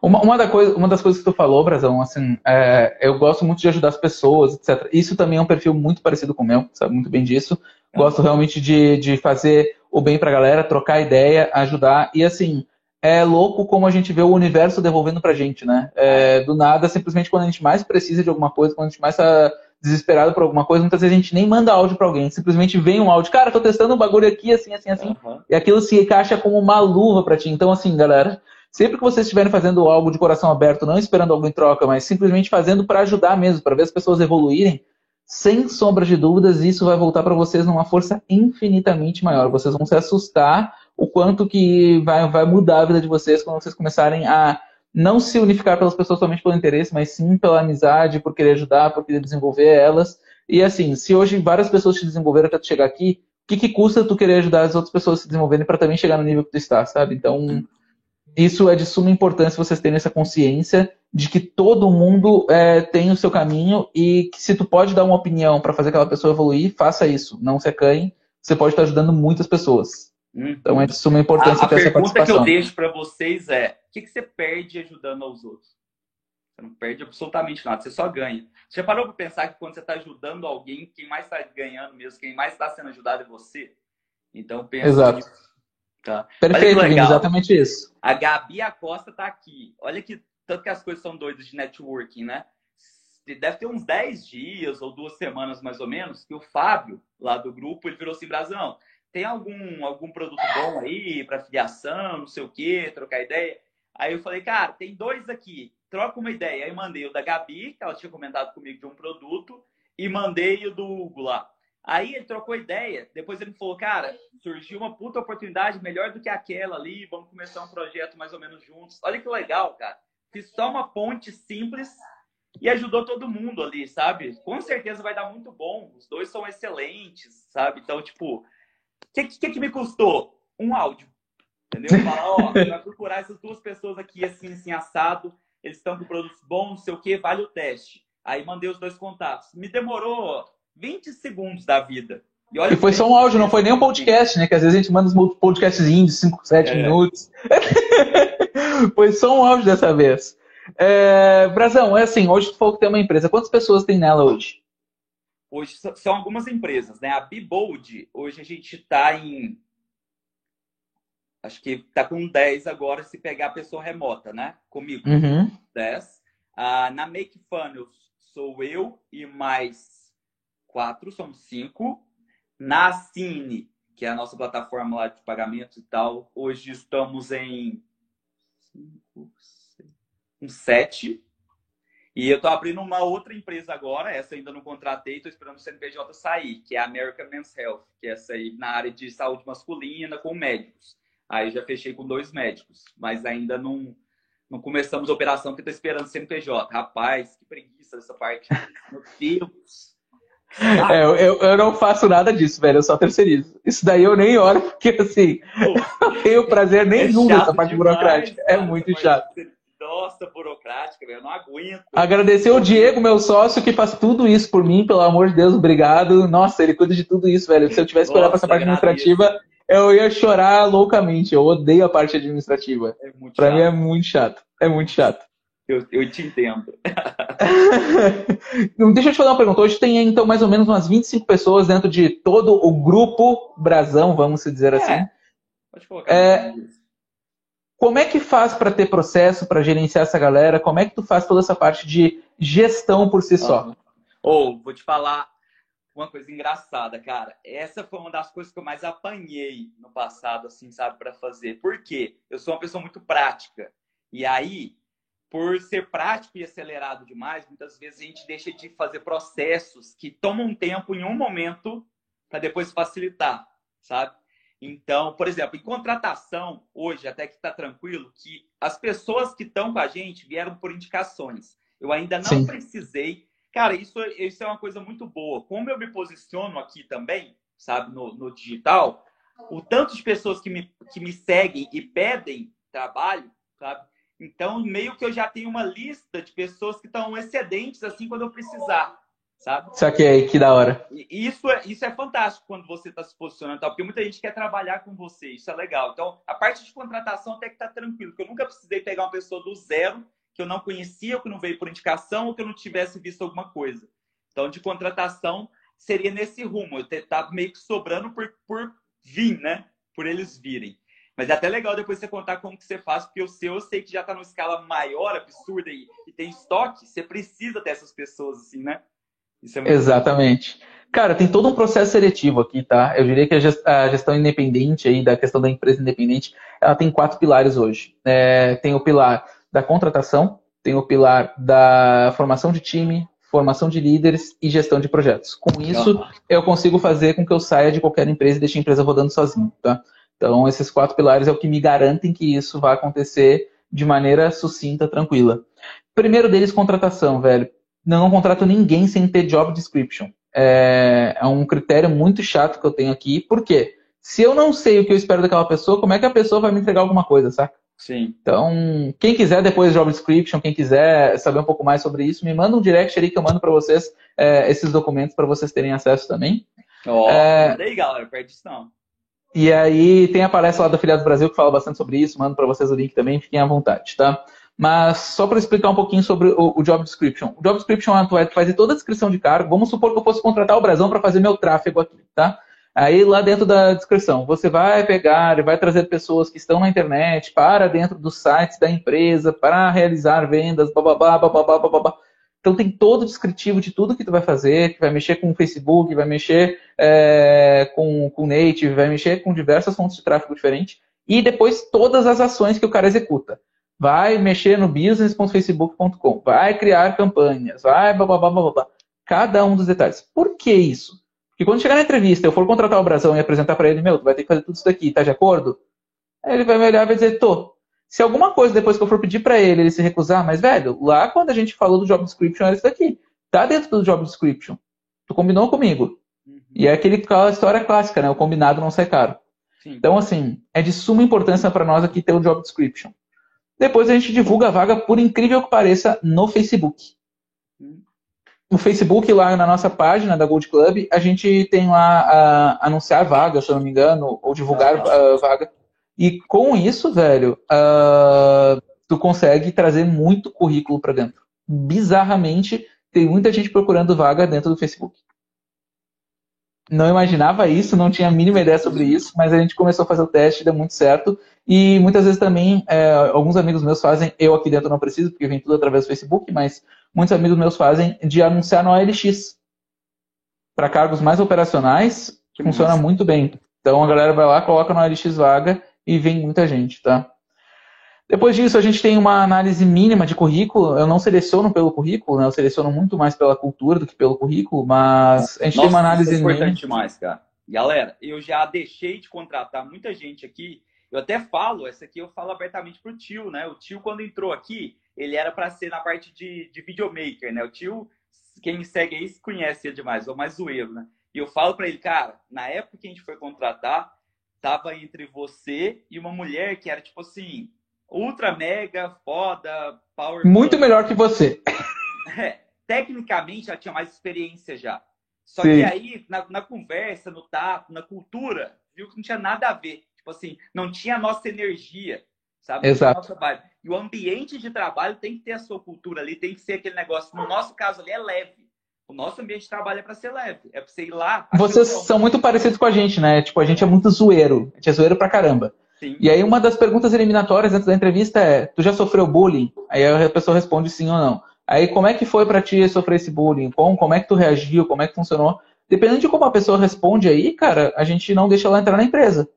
Uma, uma, da coisa, uma das coisas que tu falou, Brazão, assim, é, eu gosto muito de ajudar as pessoas, etc. Isso também é um perfil muito parecido com o meu, sabe muito bem disso. Gosto realmente de, de fazer o bem pra galera, trocar ideia, ajudar. E assim, é louco como a gente vê o universo devolvendo pra gente, né? É, do nada, simplesmente quando a gente mais precisa de alguma coisa, quando a gente mais tá desesperado por alguma coisa, muitas vezes a gente nem manda áudio para alguém, simplesmente vem um áudio, cara, tô testando um bagulho aqui, assim, assim, assim, uhum. e aquilo se encaixa como uma luva para ti. Então, assim, galera, sempre que vocês estiverem fazendo algo de coração aberto, não esperando algo em troca, mas simplesmente fazendo para ajudar mesmo, para ver as pessoas evoluírem, sem sombra de dúvidas, isso vai voltar para vocês numa força infinitamente maior. Vocês vão se assustar o quanto que vai, vai mudar a vida de vocês quando vocês começarem a não se unificar pelas pessoas somente pelo interesse, mas sim pela amizade, por querer ajudar, por querer desenvolver elas. E assim, se hoje várias pessoas te desenvolveram até tu chegar aqui, o que, que custa tu querer ajudar as outras pessoas a se desenvolverem para também chegar no nível que tu está, sabe? Então, isso é de suma importância vocês terem essa consciência de que todo mundo é, tem o seu caminho e que se tu pode dar uma opinião para fazer aquela pessoa evoluir, faça isso. Não se acanhe. Você pode estar ajudando muitas pessoas. Então é de suma importância a, ter essa participação. A pergunta que eu deixo para vocês é: o que, que, você perde ajudando aos outros? Você não perde absolutamente nada, você só ganha. Você já parou para pensar que quando você está ajudando alguém, quem mais está ganhando mesmo, quem mais está sendo ajudado é você? Então pensa Exato. Nisso. Tá. Perfeito, exatamente isso. A Gabi Acosta está aqui. Olha que tanto que as coisas são doidas de networking, né? Deve ter uns 10 dias ou duas semanas mais ou menos que o Fábio, lá do grupo, ele virou assim, Brasão, tem algum, algum produto bom aí para filiação, não sei o quê, trocar ideia? Aí eu falei, cara, tem dois aqui, troca uma ideia. Aí mandei o da Gabi, que ela tinha comentado comigo de um produto, e mandei o do Hugo lá. Aí ele trocou ideia, depois ele falou, cara, surgiu uma puta oportunidade melhor do que aquela ali, vamos começar um projeto mais ou menos juntos. Olha que legal, cara. fiz só uma ponte simples e ajudou todo mundo ali, sabe? Com certeza vai dar muito bom. Os dois são excelentes, sabe? Então, tipo, o que, que, que me custou? Um áudio. Entendeu? Falar, ó, vai procurar essas duas pessoas aqui, assim, assim, assado. Eles estão com produtos bons, não sei o que, vale o teste. Aí mandei os dois contatos. Me demorou 20 segundos da vida. E, olha e foi só um áudio, não foi nem um podcast, né? Que às vezes a gente manda uns podcasts de 5, 7 é. minutos. foi só um áudio dessa vez. É, Brazão, é assim, hoje tu falou que tem uma empresa. Quantas pessoas tem nela hoje? Hoje são algumas empresas, né? A Bibold, hoje a gente está em. Acho que está com 10 agora, se pegar a pessoa remota, né? Comigo. Uhum. 10. Ah, na Make Funnels sou eu e mais quatro, somos cinco. Na Cine, que é a nossa plataforma lá de pagamentos e tal, hoje estamos em cinco, seis, um sete. E eu estou abrindo uma outra empresa agora, essa ainda não contratei, estou esperando o CNPJ sair, que é a American Men's Health, que é essa aí na área de saúde masculina com médicos. Aí já fechei com dois médicos, mas ainda não, não começamos a operação porque estou esperando o CNPJ. Rapaz, que preguiça essa parte. Meu Deus! É, eu, eu, não faço nada disso, velho. Eu só terceirizo. Isso daí eu nem olho, porque assim, não tenho prazer nenhum é nessa parte demais, burocrática. Cara, é muito chato. Nossa, burocrática, velho. Eu não aguento. Agradecer o Diego, meu sócio, que faz tudo isso por mim, pelo amor de Deus, obrigado. Nossa, ele cuida de tudo isso, velho. Se eu tivesse que olhar pra essa parte administrativa, eu ia chorar loucamente. Eu odeio a parte administrativa. É pra chato. mim é muito chato. É muito chato. Eu, eu te entendo. Deixa eu te fazer uma pergunta. Hoje tem, então, mais ou menos umas 25 pessoas dentro de todo o grupo Brasão, vamos dizer é. assim. Pode colocar. É, como é que faz para ter processo, para gerenciar essa galera? Como é que tu faz toda essa parte de gestão por si só? Ou, oh, vou te falar uma coisa engraçada, cara. Essa foi uma das coisas que eu mais apanhei no passado, assim, sabe, para fazer. Por quê? Eu sou uma pessoa muito prática. E aí, por ser prático e acelerado demais, muitas vezes a gente deixa de fazer processos que tomam tempo em um momento para depois facilitar, sabe? Então, por exemplo, em contratação, hoje até que está tranquilo, que as pessoas que estão com a gente vieram por indicações. Eu ainda não Sim. precisei. Cara, isso, isso é uma coisa muito boa. Como eu me posiciono aqui também, sabe, no, no digital, o tanto de pessoas que me, que me seguem e pedem trabalho, sabe? Então, meio que eu já tenho uma lista de pessoas que estão excedentes assim quando eu precisar, sabe? Saquei, que da hora. E isso é, isso é fantástico quando você está se posicionando, tá? porque muita gente quer trabalhar com você, isso é legal. Então, a parte de contratação até que tá tranquilo, porque eu nunca precisei pegar uma pessoa do zero que eu não conhecia, ou que não veio por indicação, ou que eu não tivesse visto alguma coisa. Então, de contratação, seria nesse rumo. Eu tá meio que sobrando por, por vir, né? Por eles virem. Mas é até legal depois você contar como que você faz, porque o seu eu sei que já está numa escala maior, absurda e, e, tem estoque, você precisa dessas pessoas, assim, né? É Exatamente. Bom. Cara, tem todo um processo seletivo aqui, tá? Eu diria que a gestão independente aí, da questão da empresa independente, ela tem quatro pilares hoje. É, tem o pilar da contratação, tem o pilar da formação de time, formação de líderes e gestão de projetos. Com isso, eu consigo fazer com que eu saia de qualquer empresa e deixe a empresa rodando sozinho, tá? Então, esses quatro pilares é o que me garantem que isso vai acontecer de maneira sucinta, tranquila. Primeiro deles, contratação, velho. Não, contrato ninguém sem ter job description. É, é, um critério muito chato que eu tenho aqui. Por quê? Se eu não sei o que eu espero daquela pessoa, como é que a pessoa vai me entregar alguma coisa, saca? Sim. Então, quem quiser depois job description, quem quiser saber um pouco mais sobre isso, me manda um direct ali que eu mando para vocês é, esses documentos para vocês terem acesso também. Ó, oh, é... aí, galera, perde isso não. E aí tem a palestra lá do Brasil que fala bastante sobre isso, mando para vocês o link também, fiquem à vontade, tá? Mas só para explicar um pouquinho sobre o, o, job description. O job description é tu vai fazer toda a descrição de cargo. Vamos supor que eu fosse contratar o Brasão para fazer meu tráfego aqui, tá? Aí lá dentro da descrição, você vai pegar e vai trazer pessoas que estão na internet para dentro dos sites da empresa para realizar vendas, bababá, bababá, bababá. Então tem todo o descritivo de tudo que tu vai fazer, que vai mexer com o Facebook, vai mexer é, com o Native, vai mexer com diversas fontes de tráfego diferentes. E depois todas as ações que o cara executa. Vai mexer no business.facebook.com, vai criar campanhas, vai blá, blá, blá, blá, blá. Cada um dos detalhes. Por que isso? Porque quando chegar na entrevista, eu for contratar o Brasão e apresentar para ele, meu, tu vai ter que fazer tudo isso daqui, tá de acordo? Aí ele vai me olhar e vai dizer, tô. Se alguma coisa depois que eu for pedir para ele, ele se recusar, mas velho, lá quando a gente falou do job description era isso daqui. Tá dentro do job description. Tu combinou comigo. Uhum. E é aquele, aquela história clássica, né? O combinado não sai caro. Sim. Então, assim, é de suma importância para nós aqui ter o job description. Depois a gente divulga a vaga, por incrível que pareça, no Facebook. Uhum. No Facebook, lá na nossa página da Gold Club, a gente tem lá anunciar vaga, se eu não me engano, ou divulgar a vaga. E com isso, velho, uh, tu consegue trazer muito currículo para dentro. Bizarramente, tem muita gente procurando vaga dentro do Facebook. Não imaginava isso, não tinha a mínima ideia sobre isso, mas a gente começou a fazer o teste, deu muito certo. E muitas vezes também, é, alguns amigos meus fazem, eu aqui dentro não preciso, porque vem tudo através do Facebook, mas muitos amigos meus fazem de anunciar no OLX. Para cargos mais operacionais, que funciona muito bem. Então a galera vai lá, coloca no OLX vaga e vem muita gente, tá? Depois disso, a gente tem uma análise mínima de currículo. Eu não seleciono pelo currículo, né? Eu seleciono muito mais pela cultura do que pelo currículo, mas a gente Nossa, tem uma análise isso é importante demais, cara. Galera, eu já deixei de contratar muita gente aqui. Eu até falo, essa aqui eu falo abertamente pro tio, né? O tio, quando entrou aqui, ele era para ser na parte de, de videomaker, né? O tio, quem me segue aí, conhece demais, é o mais zoeiro, né? E eu falo para ele, cara, na época que a gente foi contratar, tava entre você e uma mulher que era tipo assim, ultra mega, foda, power. Muito melhor que você. É, tecnicamente ela tinha mais experiência já. Só Sim. que aí, na, na, conversa, no tato, na cultura, viu que não tinha nada a ver. Tipo assim, não tinha a nossa energia, sabe? Exato. E o ambiente de trabalho tem que ter a sua cultura ali, tem que ser aquele negócio. No nosso caso ali é leve. O nosso ambiente de trabalho é para ser leve, é para você ir lá. Vocês são muito parecidos com a gente, né? Tipo, a gente é muito zoeiro. A gente é zoeiro pra caramba. Sim. E aí uma das perguntas eliminatórias antes da entrevista é: tu já sofreu bullying? Aí a pessoa responde sim ou não. Aí como é que foi para ti sofrer esse bullying? Como, como é que tu reagiu? Como é que funcionou? Dependendo de como a pessoa responde aí, cara, a gente não deixa ela entrar na empresa.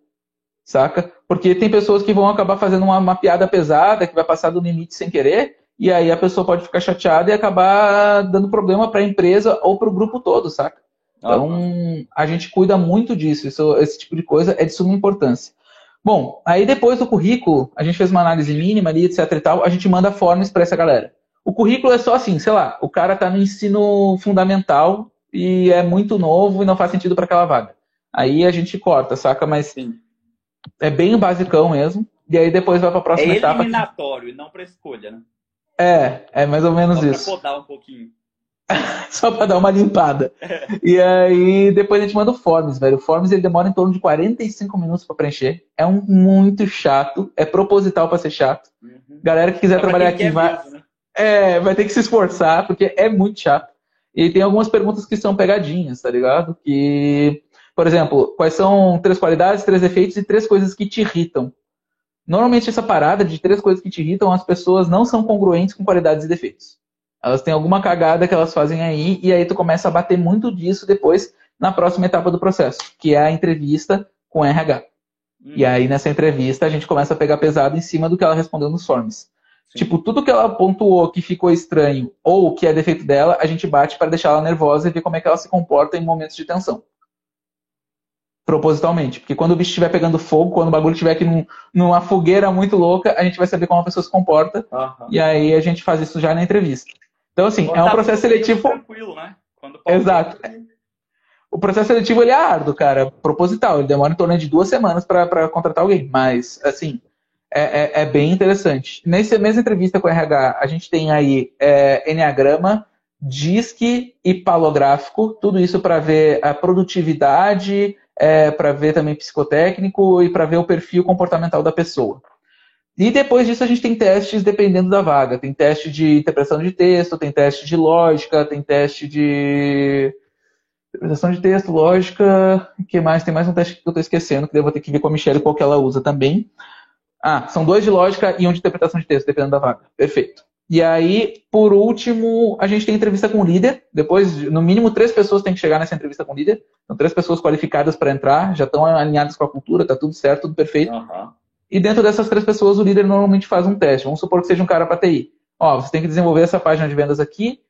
Saca? Porque tem pessoas que vão acabar fazendo uma, uma piada pesada, que vai passar do limite sem querer, e aí a pessoa pode ficar chateada e acabar dando problema para a empresa ou para o grupo todo, saca? Então, a gente cuida muito disso. Isso, esse tipo de coisa é de suma importância. Bom, aí depois do currículo, a gente fez uma análise mínima ali, etc e tal, a gente manda formas para essa galera. O currículo é só assim, sei lá, o cara está no ensino fundamental e é muito novo e não faz sentido para aquela vaga. Aí a gente corta, saca? Mas Sim. é bem basicão mesmo. E aí depois vai para a próxima é etapa. É eliminatório e não para escolha, né? É, é mais ou menos Só isso. Para podar um pouquinho. Só para dar uma limpada. E aí depois a gente manda o Forms, velho. O Forms ele demora em torno de 45 minutos para preencher. É um muito chato, é proposital para ser chato. Uhum. Galera que quiser trabalhar aqui vai, mesmo, né? é, vai ter que se esforçar, porque é muito chato. E tem algumas perguntas que são pegadinhas, tá ligado? Que, por exemplo, quais são três qualidades, três defeitos e três coisas que te irritam? Normalmente essa parada de três coisas que te irritam, as pessoas não são congruentes com qualidades e defeitos. Elas têm alguma cagada que elas fazem aí, e aí tu começa a bater muito disso depois na próxima etapa do processo, que é a entrevista com RH. Hum. E aí nessa entrevista a gente começa a pegar pesado em cima do que ela respondeu nos forms. Sim. Tipo, tudo que ela pontuou que ficou estranho ou que é defeito dela, a gente bate para deixar ela nervosa e ver como é que ela se comporta em momentos de tensão. Propositalmente. Porque quando o bicho estiver pegando fogo, quando o bagulho estiver aqui num, numa fogueira muito louca, a gente vai saber como a pessoa se comporta. Uhum. E aí a gente faz isso já na entrevista. Então, assim, Quando é um tá processo seletivo. Tranquilo, né? Exato. O processo seletivo ele é árduo, cara, proposital. Ele demora em torno de duas semanas para contratar alguém. Mas, assim, é, é, é, bem interessante. Nessa mesma entrevista com o RH, a gente tem aí é, Enneagrama, DISC e palográfico, tudo isso para ver a produtividade, é, para ver também psicotécnico e para ver o perfil comportamental da pessoa. E depois disso a gente tem testes dependendo da vaga. Tem teste de interpretação de texto, tem teste de lógica, tem teste de interpretação de texto, lógica. Que mais? Tem mais um teste que eu estou esquecendo, que eu vou ter que ver com a Michelle qual que ela usa também. Ah, são dois de lógica e um de interpretação de texto, dependendo da vaga. Perfeito. E aí, por último, a gente tem entrevista com o líder. Depois, no mínimo, três pessoas têm que chegar nessa entrevista com o líder. São três pessoas qualificadas para entrar, já estão alinhadas com a cultura, tá tudo certo, tudo perfeito. Uhum. E dentro dessas três pessoas, o líder normalmente faz um teste. Vamos supor que seja um cara para TI. Ó, você tem que desenvolver essa página de vendas aqui.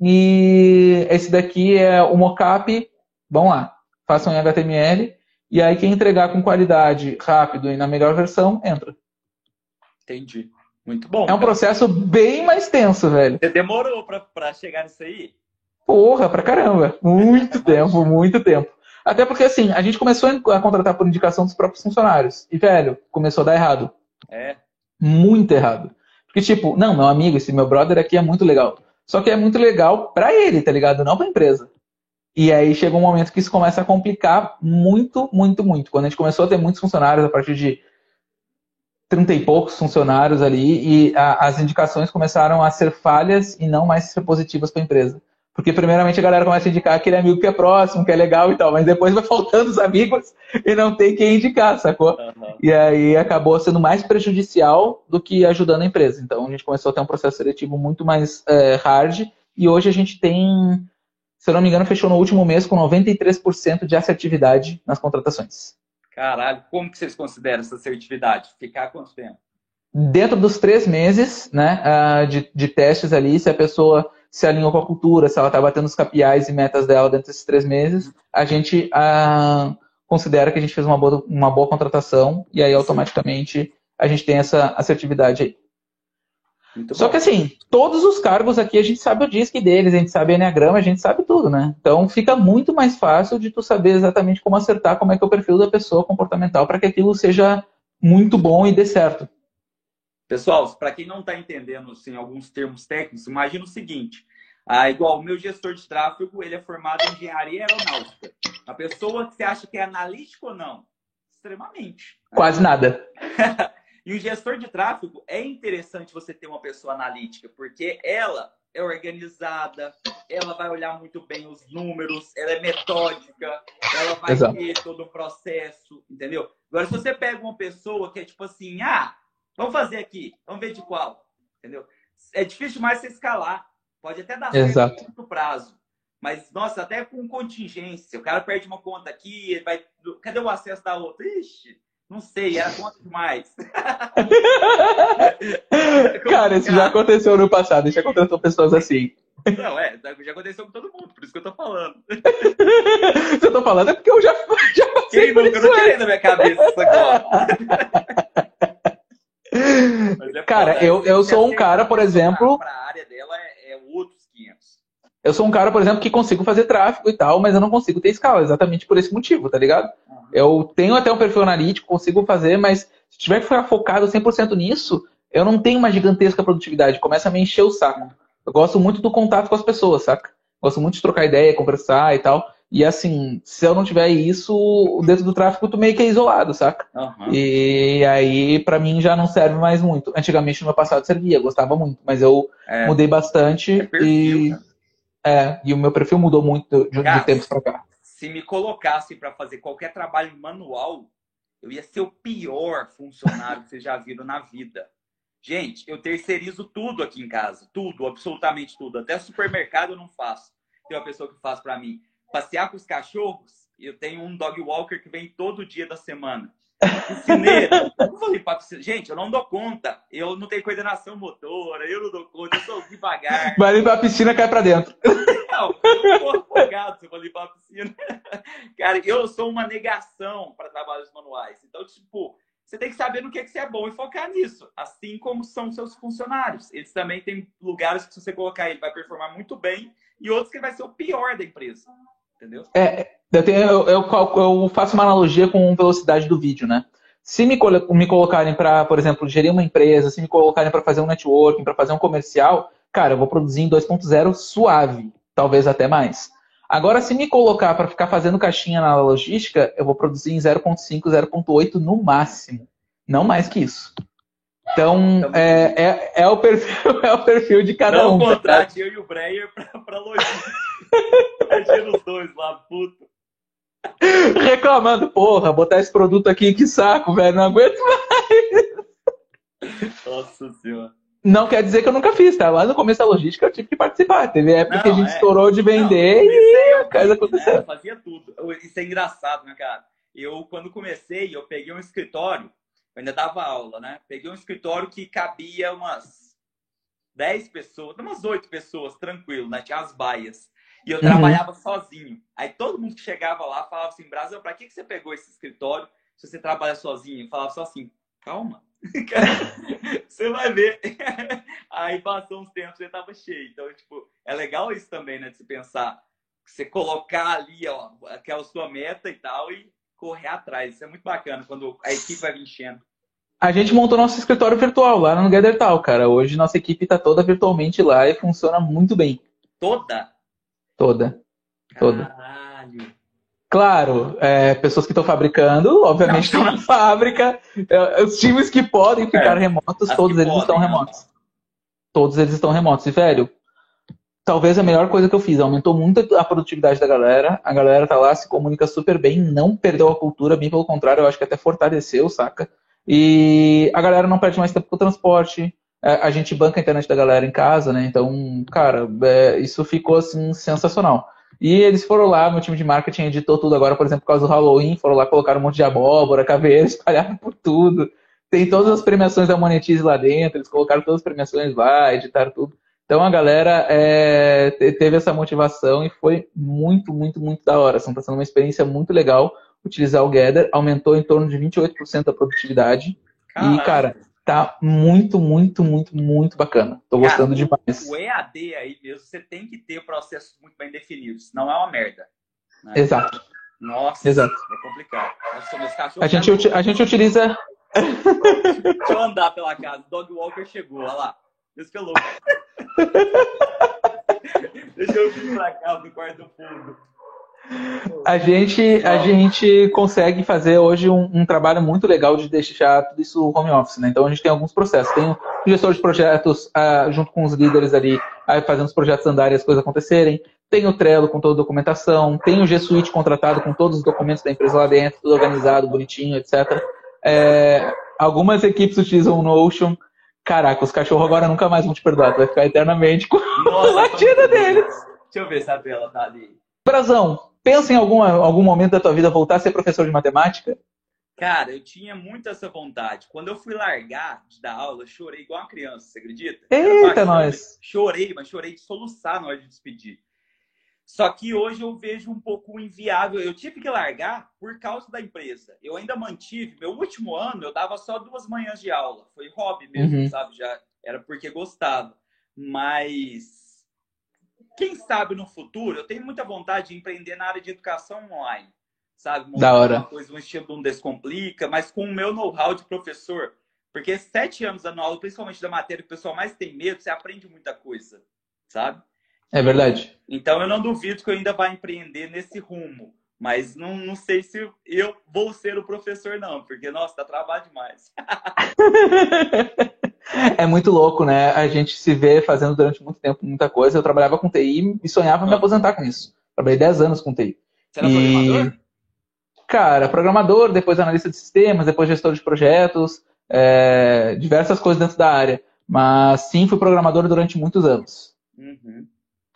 E esse daqui é o mockup. Vamos lá. Façam em HTML. E aí, quem entregar com qualidade, rápido e na melhor versão, entra. Entendi. Muito bom. É um processo bem mais tenso, velho. Você demorou pra chegar nisso aí? Porra, pra caramba. Muito tempo, muito tempo. Até porque, assim, a gente começou a contratar por indicação dos próprios funcionários. E, velho, começou a dar errado. É. Muito errado. Porque, tipo, não, meu amigo, esse meu brother aqui é muito legal. Só que é muito legal pra ele, tá ligado? Não pra empresa. E aí chega um momento que isso começa a complicar muito, muito, muito. Quando a gente começou a ter muitos funcionários, a partir de 30 e poucos funcionários ali, e a, as indicações começaram a ser falhas e não mais ser positivas para a empresa. Porque, primeiramente, a galera começa a indicar aquele amigo que é próximo, que é legal e tal, mas depois vai faltando os amigos e não tem quem indicar, sacou? Uhum. E aí acabou sendo mais prejudicial do que ajudando a empresa. Então, a gente começou a ter um processo seletivo muito mais é, hard e hoje a gente tem, se eu não me engano, fechou no último mês com 93% de assertividade nas contratações. Caralho, como que vocês consideram essa assertividade? Ficar quanto tempo? Dentro dos três meses né, ah, de, de testes ali, se a pessoa se alinhou com a cultura, se ela está batendo os KPIs e metas dela dentro desses três meses, a gente ah, considera que a gente fez uma boa, uma boa contratação e aí automaticamente a gente tem essa assertividade aí. Muito Só bom. que assim, todos os cargos aqui a gente sabe o DISC deles, a gente sabe Enneagrama, a gente sabe tudo, né? Então fica muito mais fácil de tu saber exatamente como acertar como é que é o perfil da pessoa comportamental para que aquilo seja muito bom e dê certo. Pessoal, para quem não está entendendo assim, alguns termos técnicos, imagina o seguinte: ah, igual o meu gestor de tráfego, ele é formado em engenharia aeronáutica. A pessoa que você acha que é analítico ou não? Extremamente. Quase nada. e o gestor de tráfego é interessante você ter uma pessoa analítica, porque ela é organizada, ela vai olhar muito bem os números, ela é metódica, ela vai Exato. ter todo o processo, entendeu? Agora, se você pega uma pessoa que é tipo assim, ah, Vamos fazer aqui, vamos ver de qual. Entendeu? É difícil demais você escalar. Pode até dar Exato. certo no prazo. Mas, nossa, até com contingência. O cara perde uma conta aqui, ele vai. Cadê o acesso da outra? Ixi, não sei, era conta demais. cara, isso já aconteceu no passado, isso aconteceu com pessoas assim. Não, é, já aconteceu com todo mundo, por isso que eu tô falando. Se eu tô falando é porque eu já, já passei Quem nunca? Eu não tirei da minha cabeça essa. É cara, eu, eu sou um cara, por exemplo. Área dela é, é outros 500. Eu sou um cara, por exemplo, que consigo fazer tráfego e tal, mas eu não consigo ter escala, exatamente por esse motivo, tá ligado? Uhum. Eu tenho até um perfil analítico, consigo fazer, mas se tiver que ficar focado 100% nisso, eu não tenho uma gigantesca produtividade, começa a me encher o saco. Eu gosto muito do contato com as pessoas, saca? Gosto muito de trocar ideia, conversar e tal. E assim, se eu não tiver isso, dentro do tráfego tu meio que é isolado, saca? Uhum. E aí, para mim, já não serve mais muito. Antigamente, no meu passado, servia, gostava muito, mas eu é. mudei bastante é perfil, e. Né? É, e o meu perfil mudou muito de, Cara, de tempos pra cá. Se me colocasse para fazer qualquer trabalho manual, eu ia ser o pior funcionário que vocês já viram na vida. Gente, eu terceirizo tudo aqui em casa. Tudo, absolutamente tudo. Até supermercado eu não faço. Tem uma pessoa que faz para mim passear com os cachorros, eu tenho um dog walker que vem todo dia da semana. Piscineira, eu vou limpar a piscina. Gente, eu não dou conta. Eu não tenho coordenação motora, eu não dou conta, eu sou devagar. Vai limpar a piscina, cai pra dentro. Não, eu tô afogado se eu vou limpar a piscina. Cara, eu sou uma negação para trabalhos manuais. Então, tipo, você tem que saber no que, é que você é bom e focar nisso. Assim como são seus funcionários. Eles também têm lugares que, se você colocar ele, vai performar muito bem e outros que vai ser o pior da empresa. Entendeu? É, eu, tenho, eu, eu, eu faço uma analogia com velocidade do vídeo, né? Se me, me colocarem para, por exemplo, gerir uma empresa, se me colocarem para fazer um networking, para fazer um comercial, cara, eu vou produzir em 2.0 suave, talvez até mais. Agora, se me colocar para ficar fazendo caixinha na logística, eu vou produzir em 0.5, 0.8 no máximo. Não mais que isso. Então, é, é, é, o perfil, é o perfil de cada Não um. Não contrate eu e o Breyer pra, pra lojinha. Imagina os dois lá, puto. Reclamando, porra, botar esse produto aqui, que saco, velho, não aguento mais. Nossa senhora. Não quer dizer que eu nunca fiz, tá? Lá no começo da logística eu tive que participar. Teve época não, que a gente é... estourou de vender não, e a coisa aconteceu. É, eu fazia tudo. Isso é engraçado, né, cara? Eu, quando comecei, eu peguei um escritório eu ainda dava aula, né? Peguei um escritório que cabia umas 10 pessoas, umas 8 pessoas, tranquilo, né? Tinha as baias. E eu uhum. trabalhava sozinho. Aí todo mundo que chegava lá falava assim, Brasil, pra que, que você pegou esse escritório se você trabalha sozinho? Eu falava só assim, calma, você vai ver. Aí passou uns tempos e tava cheio. Então, tipo, é legal isso também, né? De se pensar. Você colocar ali, ó, aquela sua meta e tal, e correr atrás. Isso é muito bacana quando a equipe vai enchendo. A gente montou nosso escritório virtual lá no GatherTal, cara. Hoje nossa equipe está toda virtualmente lá e funciona muito bem. Toda? Toda. Toda. Caralho. Claro, é, pessoas que estão fabricando, obviamente estão na fábrica. É, os times que podem ficar é, remotos, todos eles podem, estão remotos. Não. Todos eles estão remotos. E, velho, talvez a melhor coisa que eu fiz. Aumentou muito a produtividade da galera. A galera tá lá, se comunica super bem, não perdeu a cultura, bem pelo contrário, eu acho que até fortaleceu, saca? E a galera não perde mais tempo com o transporte. É, a gente banca a internet da galera em casa, né? Então, cara, é, isso ficou assim sensacional. E eles foram lá, meu time de marketing editou tudo agora, por exemplo, por causa do Halloween, foram lá, colocar um monte de abóbora, caveira, espalharam por tudo. Tem todas as premiações da Monetize lá dentro, eles colocaram todas as premiações lá, editaram tudo. Então a galera é, teve essa motivação e foi muito, muito, muito da hora. Está sendo uma experiência muito legal utilizar o Gather, aumentou em torno de 28% a produtividade. E, cara, tá muito, muito, muito, muito bacana. Tô Cara, gostando demais. O EAD aí mesmo, você tem que ter processos muito bem definidos, não é uma merda. Né? Exato. Nossa, Exato. é complicado. Nossa, a, gente, a gente utiliza. Deixa eu andar pela casa. Dog Walker chegou, olha lá. Isso que é louco. Deixa eu vir pra cá do quarto fundo a gente, a gente consegue fazer hoje um, um, trabalho muito legal de deixar tudo isso home office, né? Então a gente tem alguns processos. Tem o gestor de projetos uh, junto com os líderes ali, fazendo os projetos andarem e as coisas acontecerem. Tem o Trello com toda a documentação. Tem o G Suite contratado com todos os documentos da empresa lá dentro, tudo organizado, bonitinho, etc. É, algumas equipes utilizam o Notion. Caraca, os cachorros agora nunca mais vão te perdoar. Tu vai ficar eternamente com Nossa, a latina deles. Deixa eu ver se a Bela tá ali. Brazão, pensa em algum, algum momento da tua vida voltar a ser professor de matemática? Cara, eu tinha muito essa vontade. Quando eu fui largar de dar aula, eu chorei igual uma criança, você acredita? Eita, nós! Chorei, mas chorei de soluçar na hora de despedir. Só que hoje eu vejo um pouco inviável. Eu tive que largar por causa da empresa. Eu ainda mantive. Meu último ano, eu dava só duas manhãs de aula. Foi hobby mesmo, uhum. sabe? Já era porque gostava. Mas quem sabe no futuro, eu tenho muita vontade de empreender na área de educação online, sabe? Montar da hora. Uma coisa, um estilo um Descomplica, mas com o meu know-how de professor. Porque sete anos dando aula, principalmente da matéria que o pessoal mais tem medo, você aprende muita coisa, sabe? É verdade. Então eu não duvido que eu ainda vá empreender nesse rumo. Mas não, não sei se eu vou ser o professor, não, porque, nossa, dá trabalho demais. é muito louco, né? A gente se vê fazendo durante muito tempo muita coisa. Eu trabalhava com TI e sonhava me aposentar com isso. Trabalhei 10 anos com TI. Você era e... programador? Cara, programador, depois analista de sistemas, depois gestor de projetos, é... diversas coisas dentro da área. Mas sim, fui programador durante muitos anos. Uhum.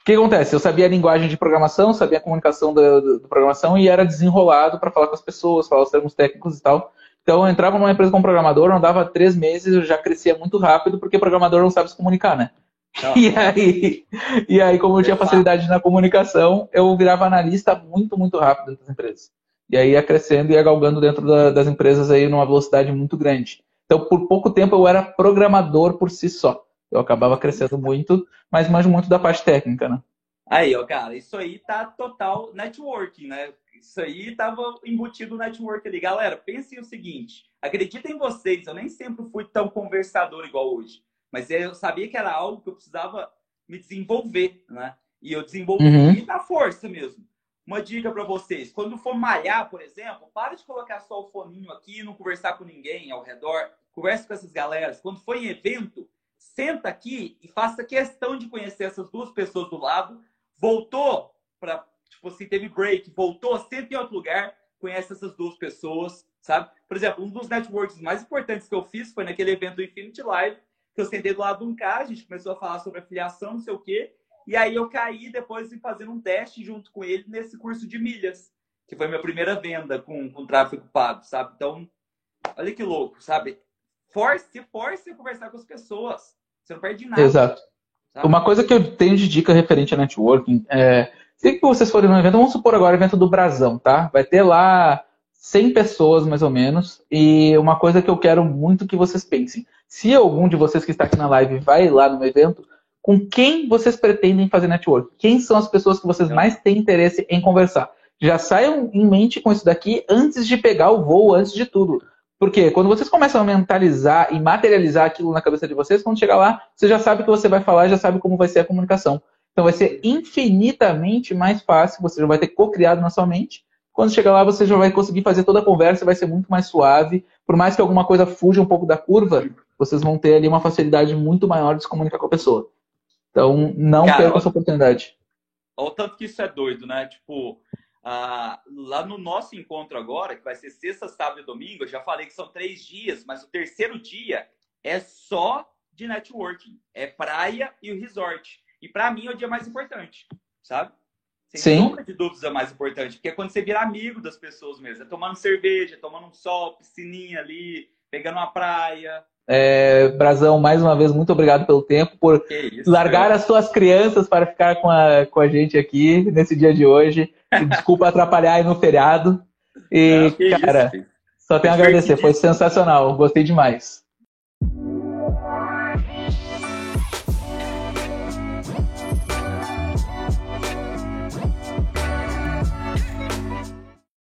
O que acontece? Eu sabia a linguagem de programação, sabia a comunicação da, programação e era desenrolado para falar com as pessoas, falar os termos técnicos e tal. Então eu entrava numa empresa como programador, não dava três meses, eu já crescia muito rápido, porque programador não sabe se comunicar, né? E aí, e aí, como eu tinha facilidade na comunicação, eu virava analista muito, muito rápido dentro das empresas. E aí ia crescendo e ia galgando dentro da, das empresas aí numa velocidade muito grande. Então, por pouco tempo, eu era programador por si só. Eu acabava crescendo muito, mas manjo muito da parte técnica, né? Aí, ó, cara, isso aí tá total networking, né? Isso aí tava embutido no network ali. Galera, pensem o seguinte: acreditem em vocês, eu nem sempre fui tão conversador igual hoje, mas eu sabia que era algo que eu precisava me desenvolver, né? E eu desenvolvi uhum. na força mesmo. Uma dica para vocês: quando for malhar, por exemplo, para de colocar só o foninho aqui e não conversar com ninguém ao redor. Converse com essas galeras. Quando for em evento, senta aqui e faça questão de conhecer essas duas pessoas do lado. Voltou para, tipo assim, teve break, voltou, senta em outro lugar, conhece essas duas pessoas, sabe? Por exemplo, um dos networks mais importantes que eu fiz foi naquele evento do Infinity Live, que eu sentei do lado de um cara, a gente começou a falar sobre afiliação, não sei o quê, e aí eu caí depois de fazer um teste junto com ele nesse curso de milhas, que foi minha primeira venda com, com tráfego pago, sabe? Então, olha que louco, sabe? Force, force a conversar com as pessoas. Você não perde nada. Exato. Sabe? Uma coisa que eu tenho de dica referente a networking é. Se que vocês forem num evento, vamos supor agora o evento do Brasão, tá? Vai ter lá 100 pessoas, mais ou menos. E uma coisa que eu quero muito que vocês pensem. Se algum de vocês que está aqui na live vai lá no evento, com quem vocês pretendem fazer network? Quem são as pessoas que vocês mais têm interesse em conversar? Já saiam em mente com isso daqui antes de pegar o voo, antes de tudo. Porque quando vocês começam a mentalizar e materializar aquilo na cabeça de vocês, quando chegar lá, você já sabe o que você vai falar, já sabe como vai ser a comunicação. Então vai ser infinitamente mais fácil, você já vai ter co-criado na sua mente. Quando chegar lá, você já vai conseguir fazer toda a conversa, vai ser muito mais suave. Por mais que alguma coisa fuja um pouco da curva, vocês vão ter ali uma facilidade muito maior de se comunicar com a pessoa. Então, não Cara, perca essa oportunidade. Olha o tanto que isso é doido, né? Tipo, ah, lá no nosso encontro agora, que vai ser sexta, sábado e domingo, eu já falei que são três dias, mas o terceiro dia é só de networking. É praia e o resort. E para mim é o dia mais importante, sabe? Sem Sim. sombra de dúvidas é mais importante, porque é quando você vira amigo das pessoas mesmo. É tomando cerveja, tomando um sol, piscininha ali, pegando uma praia, é, Brazão, mais uma vez, muito obrigado pelo tempo, por isso, largar as suas crianças para ficar com a, com a gente aqui nesse dia de hoje. Desculpa atrapalhar aí no feriado. E, Não, cara, isso, só tenho a agradecer, foi sensacional, gostei demais.